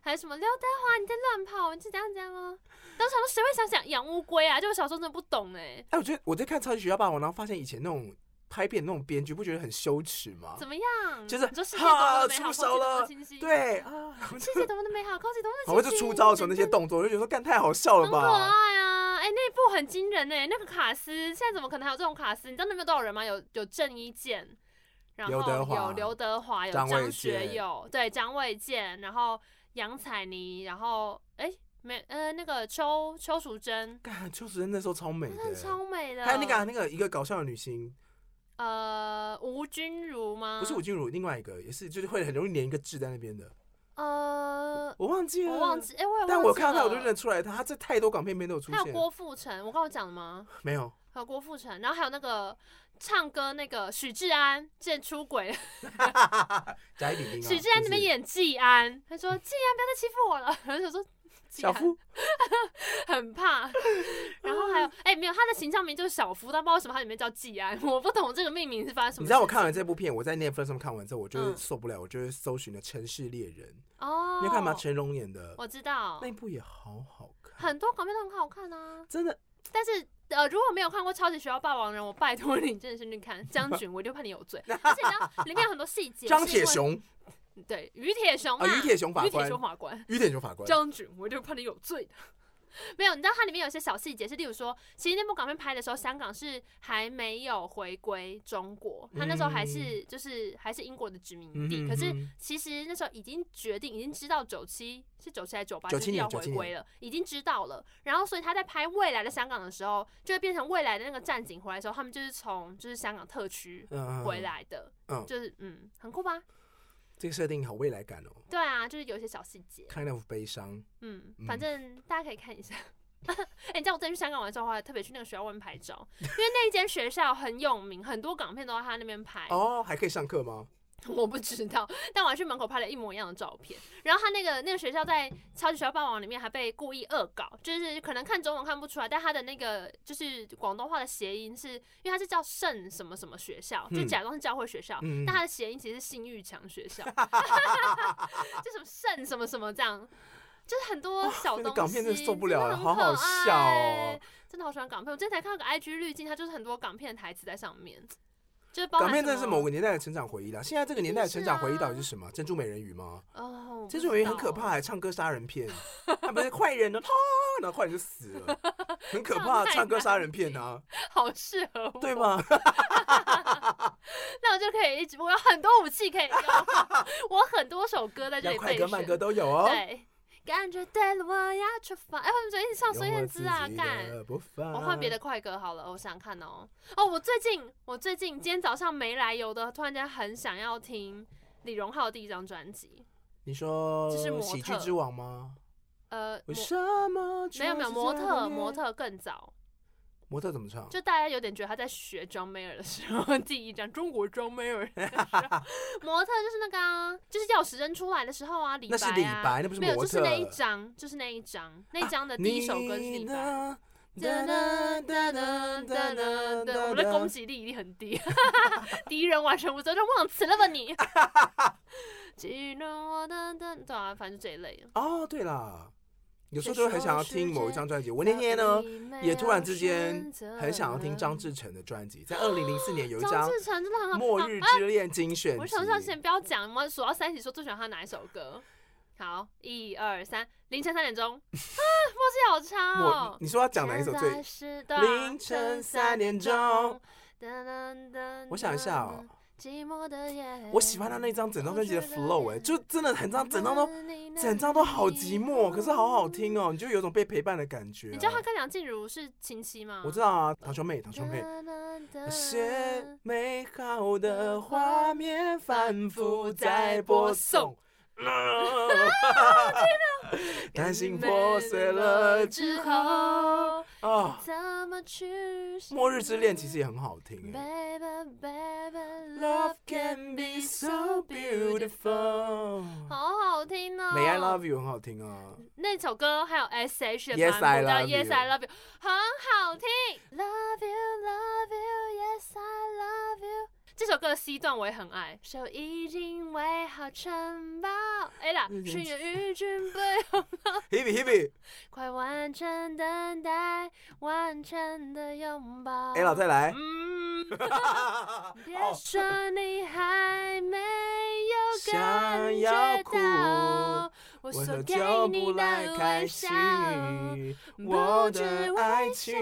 还有什么刘德华？你在乱跑？你是这样这样哦。当时我说谁会想想养乌龟啊？就我小时候真的不懂哎、欸。哎，我觉得我在看《超级学校霸王》，然后发现以前那种。拍片那种编剧不觉得很羞耻吗？怎么样？就是哈出手了，对啊，世界多么的美好，空气多么的清新。然后就出招的时候那些动作，我就觉得说干太好笑了吧？很可爱啊！哎，那部很惊人哎，那个卡斯现在怎么可能还有这种卡斯？你知道那边有多少人吗？有有郑伊健，然后有刘德华，有张学友，对，张卫健，然后杨采妮，然后哎没呃那个邱邱淑贞，干邱淑贞那时候超美的，超美的。还有那个那个一个搞笑的女星。呃，吴君如吗？不是吴君如，另外一个也是，就是会很容易粘一个痣在那边的。呃，我忘记了，我忘记，哎、欸，我有，但我看到他，我就认得出来他，他在太多港片里面都有出现。还有郭富城，我刚我讲了吗？没有。还有郭富城，然后还有那个唱歌那个许志安，之前出轨。贾许志安那边演季安，他说季安不要再欺负我了，然后就说。小夫 很怕，然后还有哎、欸，没有他的形象名就是小夫，但不知道为什么他里面叫季安，我不懂这个命名是发生什么。你知道我看完这部片，我在 Netflix 上看完之后，我就受不了，我就搜寻了《城市猎人》哦，你有看吗？成龙演的，我知道那部也好好看，很多港片都很好看啊，真的。但是呃，如果没有看过《超级学校霸王》人，我拜托你真的是去看将 军，我就怕你有罪，而且呢，里面有很多细节，张铁雄。对，于铁雄啊，于铁雄法官，于铁雄法官，于铁雄法官，将军，我就怕你有罪的。没有，你知道它里面有些小细节，是例如说，其实那部港片拍的时候，香港是还没有回归中国，它那时候还是就是还是英国的殖民地。嗯、可是其实那时候已经决定，已经知道九七是九七还是九八，就是要回归了，已经知道了。然后所以他在拍未来的香港的时候，就会变成未来的那个战警回来的时候，他们就是从就是香港特区回来的，嗯、就是嗯，很酷吧？这个设定好未来感哦。对啊，就是有一些小细节，kind of 悲伤。嗯，反正大家可以看一下。哎、欸，你知道我在去香港玩之后，还特别去那个学校外面拍照，因为那一间学校很有名，很多港片都在他那边拍。哦，还可以上课吗？我不知道，但我还去门口拍了一模一样的照片。然后他那个那个学校在《超级学校霸王》里面还被故意恶搞，就是可能看中文看不出来，但他的那个就是广东话的谐音是，因为他是叫圣什么什么学校，就假装是教会学校，嗯、但他的谐音其实是性欲强学校，就什么圣什么什么这样，就是很多小东西。哦、港片真的受不了了，好好笑哦！真的好喜欢港片，我今天才看到个 IG 滤镜，它就是很多港片的台词在上面。港片真的是某个年代的成长回忆啦。现在这个年代的成长回忆到底是什么？珍珠美人鱼吗？哦，珍珠美人鱼很可怕，还唱歌杀人片，他们是坏人呢，啪，然后坏人就死了，很可怕，唱歌杀人片啊，好适合我，对吗？那我就可以一直，我有很多武器可以用，我很多首歌在这里，快歌慢歌都有哦。对。感觉对了，我要出发。哎、欸，我们昨天一起唱孙燕姿啊，干！我换别的快歌好了，我想看哦。哦，我最近，我最近今天早上没来由的，突然间很想要听李荣浩的第一张专辑。你说这是喜剧之王吗？呃，为什么没有没有模特，模特更早。模特怎么唱？就大家有点觉得他在学 John Mayer 的时候，第一张中国 John Mayer。模特就是那个啊，就是钥匙扔出来的时候啊，李白啊。那是李白，那不是模特。没有，就是那一张，就是那一张，那一张的第一首歌是李白。哒哒哒哒哒哒哒，我的攻击力一定很低，敌人完全无责任，忘词了吧你？对啊，反正这一类。哦，对了。有时候就很想要听某一张专辑。我那天呢，也突然之间很想要听张志成的专辑。在二零零四年有一张《末日之恋》精选。我想想，先不要讲，我们数到三起说最喜欢他哪一首歌。好，一二三，凌晨三点钟啊，默契好差哦。你说要讲哪一首最？凌晨三点钟。我想一下哦。寂寞的夜。我喜欢他那张整张专辑的 flow，哎，就真的很张整张都整张都好寂寞，可是好好听哦，你就有种被陪伴的感觉。你知道他跟梁静茹是亲戚吗？我知道啊，堂兄妹，堂兄妹。那些美好的画面反复在播送。担心破碎了之后，啊，怎么去？末日之恋其实也很好听哎。Love can be so beautiful，好好听哦。May I love you 很好听啊。那首歌还有 S H 的版本的 Yes I love you 很好听。Love you, love you, yes I love you。这首歌的 C 段我也很爱，手已经围好城堡，哎啦，巡演与准 Hebe Hebe，快完成等待，完成的拥抱。哎老，再来。嗯，别说你还没有感觉到。我所给你的开心，我的爱情，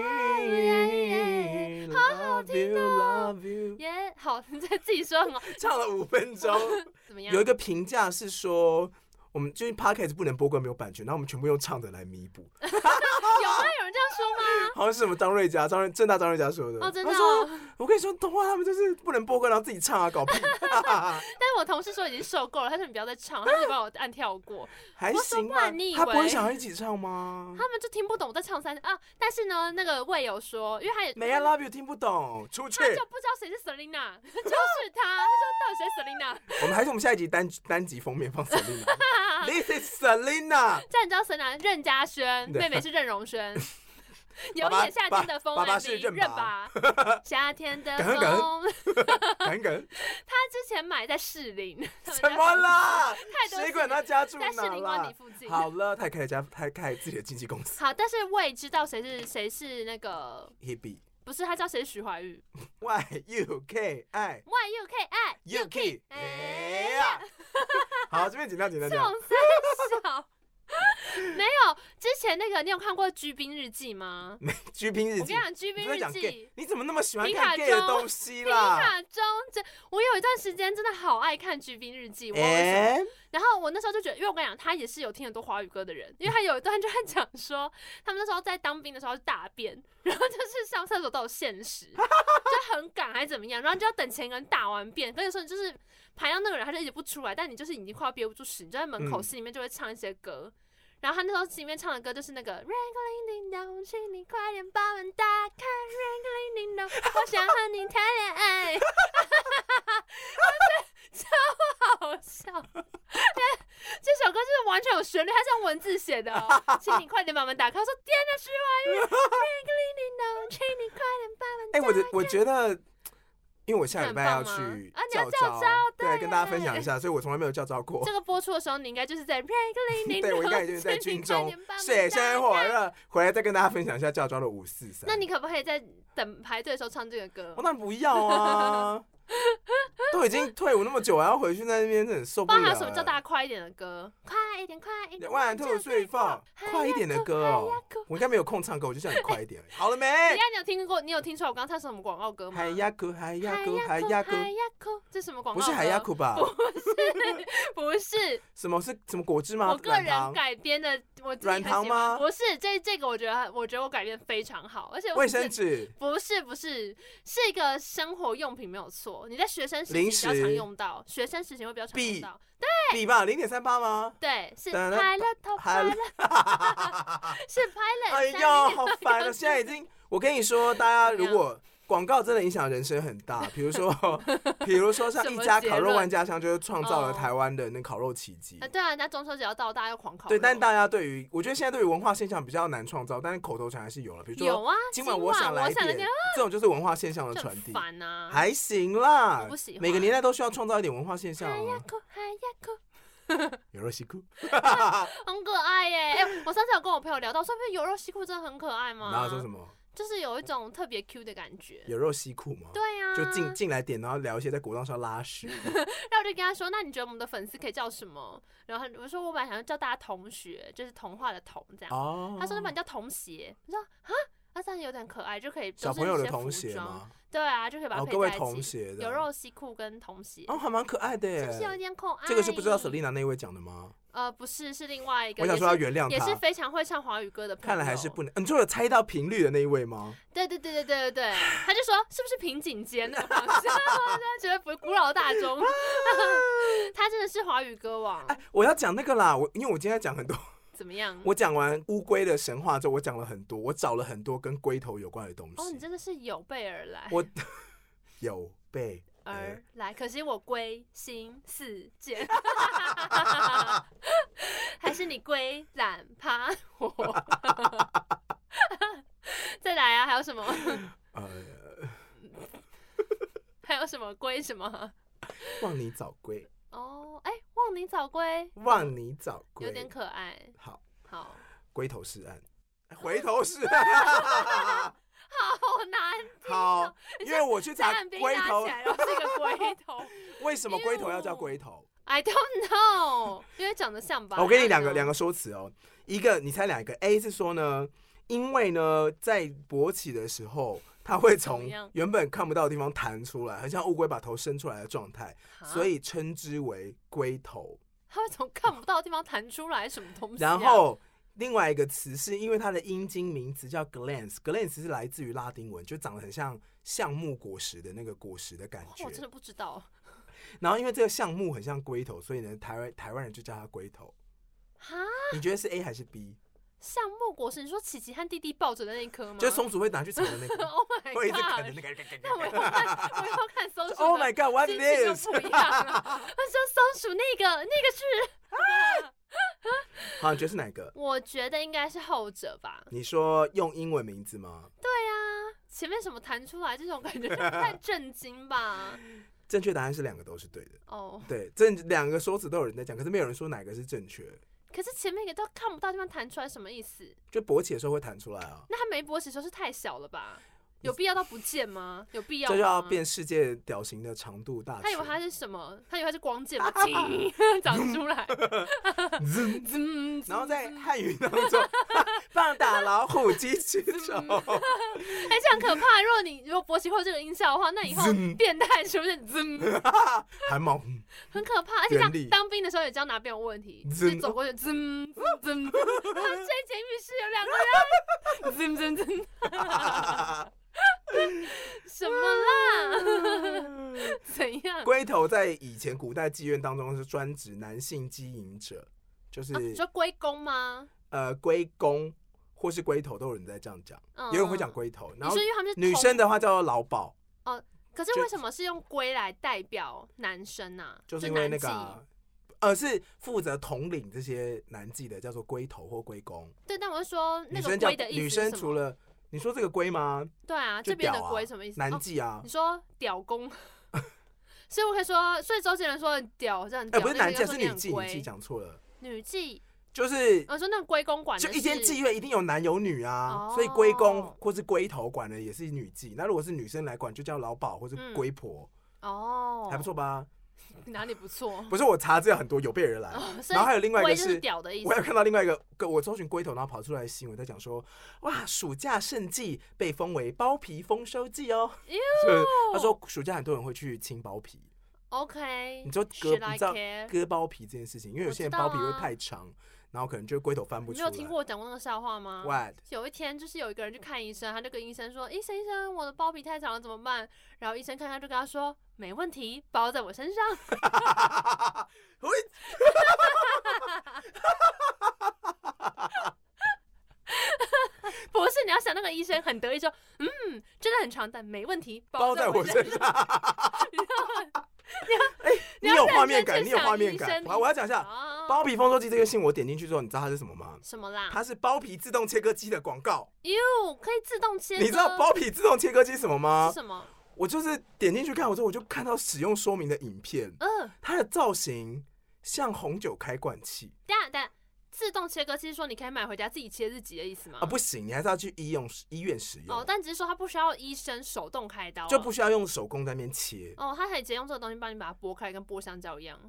好好听哦，耶，好，你在自己说很好，唱了五分钟，怎么样？有一个评价是说。我们最近 podcast 不能播歌，没有版权，然后我们全部用唱的来弥补。有吗？有人这样说吗？好像是什么张瑞佳、张瑞正大张瑞佳说的。哦，真的。他说：“我跟你说，童话他们就是不能播歌，然后自己唱啊，搞屁。”但是我同事说已经受够了，他说你不要再唱，他就把我按跳过。还行吧？他不会想要一起唱吗？他们就听不懂我在唱三啊。但是呢，那个魏有说，因为他也 May I Love You 听不懂，出去。他就不知道谁是 Selina，就是他。他说到底谁是 Selina？我们还是我们下一集单单集封面放 Selina。This is Selina。这样你知道 Selina 任嘉萱，妹妹是任容萱。有点夏天的风，爸爸是任拔。夏天的风。耿耿。他之前买在士林。怎么了？太多。谁管他家住哪？在士林湾里附近。好了，他开了家，他开自己的经纪公司。好，但是我也知道谁是谁是那个。Hebe。不是，他叫谁是徐怀钰。Y U K I。Y U K I。U K。哎呀。好，这边紧张紧张。这种小。没有，之前那个你有看过《G 兵日记》吗？没，《G 兵日记》。我跟你讲，《G 兵日记》，你怎么那么喜欢看 gay 的东西啦？皮卡中，这我有一段时间真的好爱看《G 兵日记》。哎。然后我那时候就觉得，因为我跟你讲，他也是有听很多华语歌的人，因为他有一段就在讲说，他们那时候在当兵的时候大便，然后就是上厕所都有限时，就很赶还是怎么样，然后就要等前一个人打完便，跟你说你就是排到那个人他就一直不出来，但你就是已经快要憋不住屎，你就在门口心里面就会唱一些歌。嗯然后他那时候里面唱的歌就是那个 Ringling Ding Dong，请你快点把门打开，Ringling Ding Dong，我想和你谈恋爱，超好笑。这首歌就是完全有旋律，它是用文字写的，请你快点把门打开。我说天哪，徐怀钰，Ringling Ding Dong，请你快点把门打开。哎，我我觉得。因为我下礼拜要去教招，对，跟大家分享一下，所以我从来没有教招过。这个播出的时候，你应该就是在，对，我应该已经在军中，水深火热，回来再跟大家分享一下教招的五四三。那你可不可以在等排队的时候唱这个歌？我当然不要啊。都已经退伍那么久，还要回去在那边，真的很受不了。还有什么叫大家快一点的歌？快一点，快一点。万兔睡放，快一点的歌哦。我应该没有空唱歌，我就叫你快一点。好了没？你看，你有听过？你有听出来我刚刚唱什么广告歌吗？海鸭哭，海鸭哭，海鸭哭，海鸭哭。这什么广告？不是海鸭哭吧？不是，不是。什么是什么果汁吗？我个人改编的，我软糖吗？不是，这这个我觉得，我觉得我改编非常好，而且卫生纸不是不是，是一个生活用品没有错。你在学生时。比较常用到，学生时期会比较常用到，对，比吧，零点三八吗？对，是拍了头，拍了，是拍了。哎呀，好烦啊！现在已经，我跟你说，大家如果。广告真的影响人生很大，比如说，比如说像一家烤肉万家香，就是创造了台湾的那烤肉奇迹。对啊，人家中秋节要到，大家要狂烤。对，但大家对于，我觉得现在对于文化现象比较难创造，但是口头禅还是有了。比如说，有啊，今晚我想来点，这种就是文化现象的传递。烦啊，还行啦，不喜欢。每个年代都需要创造一点文化现象。还要哭，还要哭，有肉西裤，很可爱耶！哎，我上次有跟我朋友聊到，说不是有肉西裤真的很可爱吗？然后说什么？就是有一种特别 Q 的感觉，有肉西裤吗？对呀，就进进来点，然后聊一些在果冻上拉屎。然后我就跟他说：“那你觉得我们的粉丝可以叫什么？”然后我说：“我本来想要叫大家同学，就是童话的童这样。”哦，他说：“那把你叫童鞋。”我说：“啊啊，这样有点可爱，就可以小朋友的童鞋吗？对啊，就可以把它配在一起。各位童鞋的，有肉西裤跟童鞋。哦，还蛮可爱的耶。是不是有点可爱？这个是不知道 Selina 那位讲的吗？呃，不是，是另外一个。我想说要原谅他，也是非常会唱华语歌的朋友。看来还是不能。你说有猜到频率的那一位吗？对对对对对对对，他就说是不是平颈肩的方向？觉得不古老大钟。他真的是华语歌王。哎，我要讲那个啦，我因为我今天讲很多。怎么样？我讲完乌龟的神话之后，我讲了很多，我找了很多跟龟头有关的东西。哦，你真的是有备而来。我 有备而来，可惜我龟心似箭，还是你龟懒趴我。再来啊，还有什么？呃，还有什么龟什么？望你早归。哦，哎、欸，望你早归，望你早归，有点可爱。好，好，龟头是岸，回头是 岸，好难听。好，因为我去查龟头，是个龟头。为什么龟头要叫龟头？I don't know，因为长得像吧。我给你两个两个说辞哦，一个你猜两个，A 是说呢，因为呢在勃起的时候。它会从原本看不到的地方弹出来，很像乌龟把头伸出来的状态，所以称之为龟头。它会从看不到的地方弹出来，什么东西啊？然后另外一个词是因为它的阴茎名词叫 glans，glans 是来自于拉丁文，就长得很像橡木果实的那个果实的感觉。我真的不知道。然后因为这个橡木很像龟头，所以呢，台湾台湾人就叫它龟头。哈？你觉得是 A 还是 B？橡木果实，你说琪琪和弟弟抱着的那一颗吗？就是松鼠会拿去采的那个。Oh my god！会一直啃的那个。那我要看，我要看松鼠。Oh my god！What is this？不一样了。他说松鼠那个那个是。好，你觉得是哪个？我觉得应该是后者吧。你说用英文名字吗？对呀，前面什么弹出来这种感觉就太震惊吧。正确答案是两个都是对的。哦。对，这两个说辞都有人在讲，可是没有人说哪个是正确。可是前面一个都看不到地方弹出来，什么意思？就勃起的时候会弹出来啊。那他没勃起的时候是太小了吧？有必要到不见吗？有必要？这就要变世界屌型的长度大。他以为他是什么？他以为他是光剑吗？长出来。然后在汉语当中，棒打老虎，鸡取丑。哎，这样可怕！如果你如果勃起后这个音效的话，那以后变态是不是？还毛。很可怕，而且像当兵的时候也这样拿兵有问题，就走过去，滋滋。他们在监狱室有两个人，滋滋滋。什么啦？怎样？龟头在以前古代妓院当中是专指男性经营者，就是你说龟公吗？呃，龟公或是龟头都有人在这样讲，有人会讲龟头。然后女生的话叫做老鸨。哦，可是为什么是用龟来代表男生呢？就是因为那个呃，是负责统领这些男妓的，叫做龟头或龟公。对，但我是说那个龟的意思，女生除了。你说这个龟吗？对啊，这边的龟什么意思？男妓啊。你说屌公，所以我可以说，所以周杰伦说屌这样。哎，不是男妓，是女妓，女妓讲错了。女妓就是我说那个龟公管，就一间妓院一定有男有女啊，所以龟公或是龟头管的也是女妓。那如果是女生来管，就叫老鸨或是龟婆。哦，还不错吧？哪里不错？不是我查资料很多，有备而来。然后还有另外一个是，我有看到另外一个，我搜寻龟头，然后跑出来的新闻在讲说，哇，暑假盛季被封为包皮丰收季哦。他说暑假很多人会去清包皮。OK，你就割，你知道割包皮这件事情，因为有些人包皮会太长。然后可能就龟头翻不出来。你有听过我讲过那个笑话吗？What？有一天就是有一个人去看医生，他就跟医生说：“医生医生，我的包皮太长了怎么办？”然后医生看看就跟他说：“没问题，包在我身上。” 不是，你要想那个医生很得意说：“嗯，真的很长，但没问题，包在我身上。”哎，你有画面感，你有画面感。我我要讲一下包皮丰收机这个信，我点进去之后，你知道它是什么吗？什么啦？它是包皮自动切割机的广告。哟，可以自动切？你知道包皮自动切割机什么吗？什么？我就是点进去看，我之后我就看到使用说明的影片。嗯，它的造型像红酒开罐器。等下等下。自动切割器是说你可以买回家自己切自己的意思吗？啊，不行，你还是要去医用医院使用。哦，但只是说它不需要医生手动开刀，就不需要用手工在那边切。哦，它可以直接用这个东西帮你把它剥开，跟剥香蕉一样，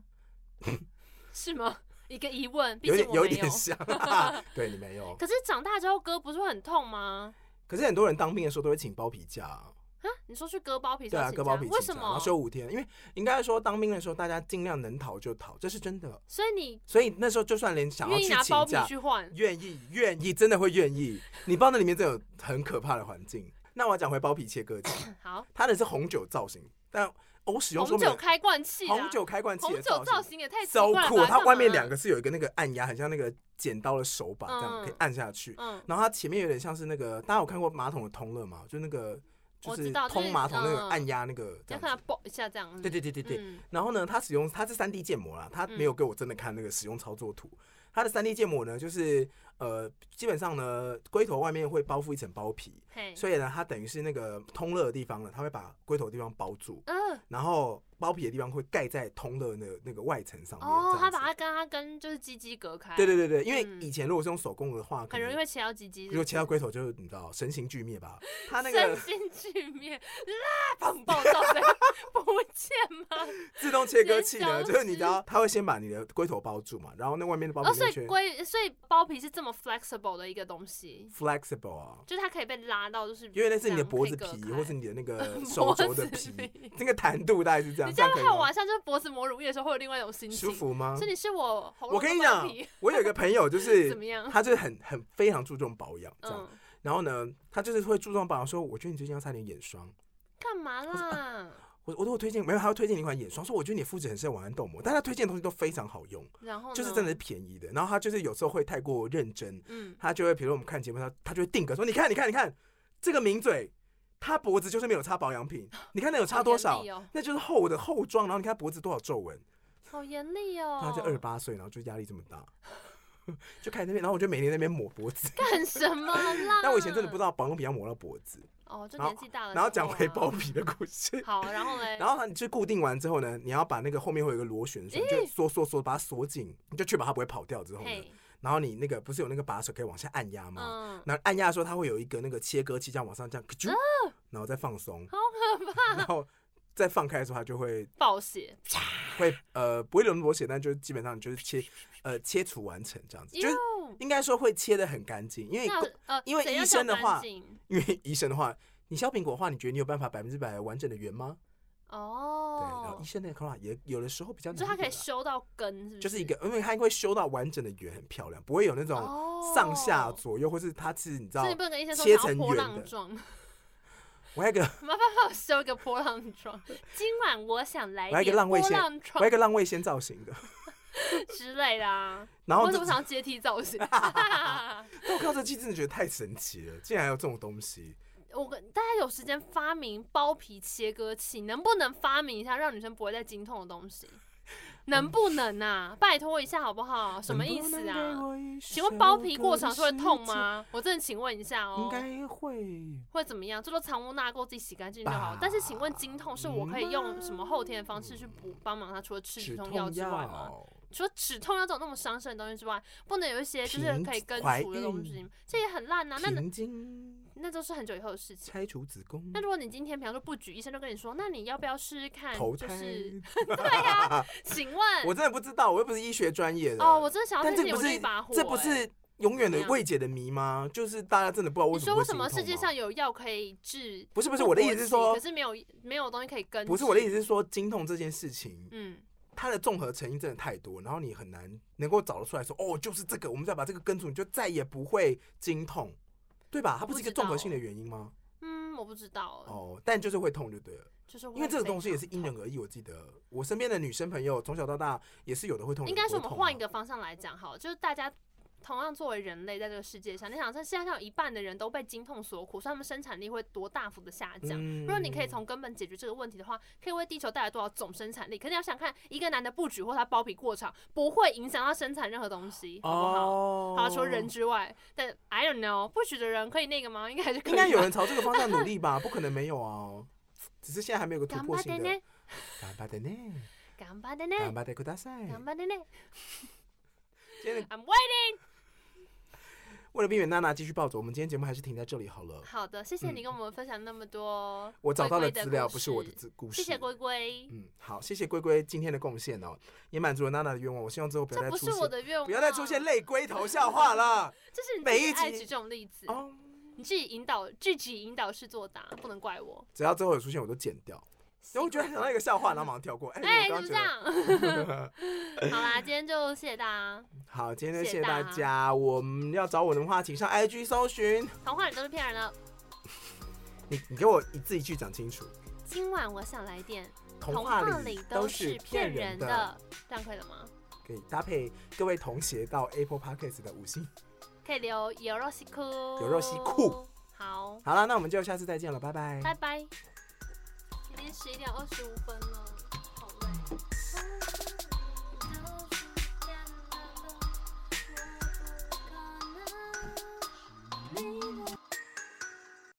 是吗？一个疑问，毕竟有。有点有点像，对你没有。可是长大之后割不是会很痛吗？可是很多人当兵的时候都会请包皮假啊。啊，你说去割包皮？对啊，割包皮。为什么？然后休五天，因为应该说当兵的时候，大家尽量能逃就逃，这是真的。所以你，所以那时候就算连想要去请假，愿意拿包皮去换，愿意愿意，真的会愿意。你包那里面真的有很可怕的环境。那我要讲回包皮切割机，好，它的是红酒造型，但我使用说红酒开罐器，红酒开罐器红酒造型也太，so cool。它外面两个是有一个那个按压，很像那个剪刀的手把这样可以按下去。嗯，然后它前面有点像是那个，大家有看过马桶的通乐吗？就那个。就是通马桶那个按压那个，要看它爆一下这样。对对对对对。然后呢，它使用它是三 D 建模啦，它没有给我真的看那个使用操作图。它的三 D 建模呢，就是呃，基本上呢，龟头外面会包覆一层包皮，所以呢，它等于是那个通热的地方呢，它会把龟头的地方包住。嗯。然后。包皮的地方会盖在通的那个那个外层上面。哦，它把它跟它跟就是鸡鸡隔开。对对对对，因为以前如果是用手工的话，很容易会切到鸡鸡。如果切到龟头，就是你知道神形俱灭吧？它那个神形俱灭，啦，砰爆炸的，不见吗？自动切割器呢，就是你知道，它会先把你的龟头包住嘛，然后那外面的包皮。哦，所以龟，所以包皮是这么 flexible 的一个东西。flexible 啊，就是它可以被拉到，就是因为那是你的脖子皮，或是你的那个 手肘的皮，那个弹度大概是这样。你这样看晚上就是脖子磨乳液的时候会有另外一种心情，舒服吗？这里是我，我跟你讲，我有一个朋友就是 怎么样，他就是很很非常注重保养，这样。然后呢，他就是会注重保养，说我觉得你最近要擦点眼霜，干嘛啦？我我都会推荐，没有，他要推荐你一款眼霜，说我觉得你肤质很适合晚安豆膜，但他推荐的东西都非常好用，然后就是真的是便宜的。然后他就是有时候会太过认真，嗯，他就会，比如我们看节目，他他就会定格说，你看，你看，你看这个名嘴。他脖子就是没有擦保养品，你看那有擦多少？哦、那就是厚的厚妆。然后你看他脖子多少皱纹，好严厉哦。他就二十八岁，然后就压力这么大，就开那边，然后我就每天那边抹脖子。干 什么啦？但我以前真的不知道保养品要抹到脖子。哦，就年纪大了。然后讲回包皮的故事。好，然后呢？然后你就固定完之后呢，你要把那个后面会有一个螺旋栓，就缩缩缩把它锁紧，你就确保它不会跑掉之后呢。然后你那个不是有那个把手可以往下按压吗？嗯。那按压的时候，它会有一个那个切割器，这样往上这样，然后再放松。好可怕！然后再放开的时候，它就会爆血。会呃不会流那么多血，但就基本上就是切呃切除完成这样子，就是应该说会切的很干净。因为呃因为医生的话，因为医生的话，你削苹果的话，你觉得你有办法百分之百完整的圆吗？哦，对，然后医生那个方法也有的时候比较难，就它可以修到根就是一个，因为它会修到完整的圆，很漂亮，不会有那种上下左右，或是它是你知道，切成圆的。我还有个，麻烦帮我修一个波浪状。今晚我想来一个浪味仙，我还有个浪味先造型的 之类的啊。然后为什么想阶梯造型？我看到这期真的觉得太神奇了，竟然还有这种东西。我跟大家有时间发明包皮切割器，能不能发明一下让女生不会再经痛的东西？能不能啊？拜托一下好不好？什么意思啊？请问包皮过长是会痛吗？我真的请问一下哦。应该会。会怎么样？这都藏污纳垢，自己洗干净就好。但是请问经痛是我可以用什么后天的方式去补帮忙他？除了吃止痛药之外吗？除了止痛药这种那么伤身的东西之外，不能有一些就是可以根除的东西，这也很烂呐。那能，那都是很久以后的事情。拆除子宫。那如果你今天比方说不举，医生就跟你说，那你要不要试试看？就是 对呀，请问，我真的不知道，我又不是医学专业的。哦，我真的想要这不一把火。这不是永远的未解的谜吗？就是大家真的不知道为什么。你说为什么世界上有药可以治？不是不是，我的意思是说，可是没有没有东西可以根。不是我的意思是说，经痛这件事情，嗯。它的综合成因真的太多，然后你很难能够找得出来说，哦，就是这个，我们再把这个根除，你就再也不会经痛，对吧？它不是一个综合性的原因吗？嗯，我不知道。哦，但就是会痛就对了，就是因为这个东西也是因人而异。我记得我身边的女生朋友从小到大也是有的会痛，应该是我们换一个方向来讲好，就是大家。同样作为人类在这个世界上，你想在世界上有一半的人都被经痛所苦，所以他们生产力会多大幅的下降。如果你可以从根本解决这个问题的话，可以为地球带来多少总生产力？可是你要想看，一个男的不举或他包皮过长，不会影响他生产任何东西，好不好？好，除了人之外，但 I don't know，不举的人可以那个吗？应该还是可以。应该有人朝这个方向努力吧？不可能没有啊，只是现在还没有个突破性的。顽张ってね。顽张ってね。顽张ってください。顽张ってね。I'm waiting. 为了避免娜娜继续暴走，我们今天节目还是停在这里好了。好的，谢谢你跟我们分享那么多龟龟。我找到的资料不是我的故事。谢谢龟龟。嗯，好，谢谢龟龟今天的贡献哦，也满足了娜娜的愿望。我希望之后不要再出现，不，不要再出现泪龟头笑话了。这是每一集这种例子。哦，你自己引导，自己引导式作答，不能怪我。只要最后有出现，我都剪掉。我觉得想到一个笑话，然后马上跳过。哎、欸，怎么这样？好啦，今天就谢谢大家。好，今天就谢谢大家。我们要找我的话，请上 IG 搜寻。童话里都是骗人的。你你给我一字一句讲清楚。今晚我想来点。童话里都是骗人的，这样可以了吗？可以搭配各位同学到 Apple Podcast 的五星，可以留有肉西库，有肉西库。好，好了，那我们就下次再见了，拜拜，拜拜。经十一点二十五分了，好累。你的。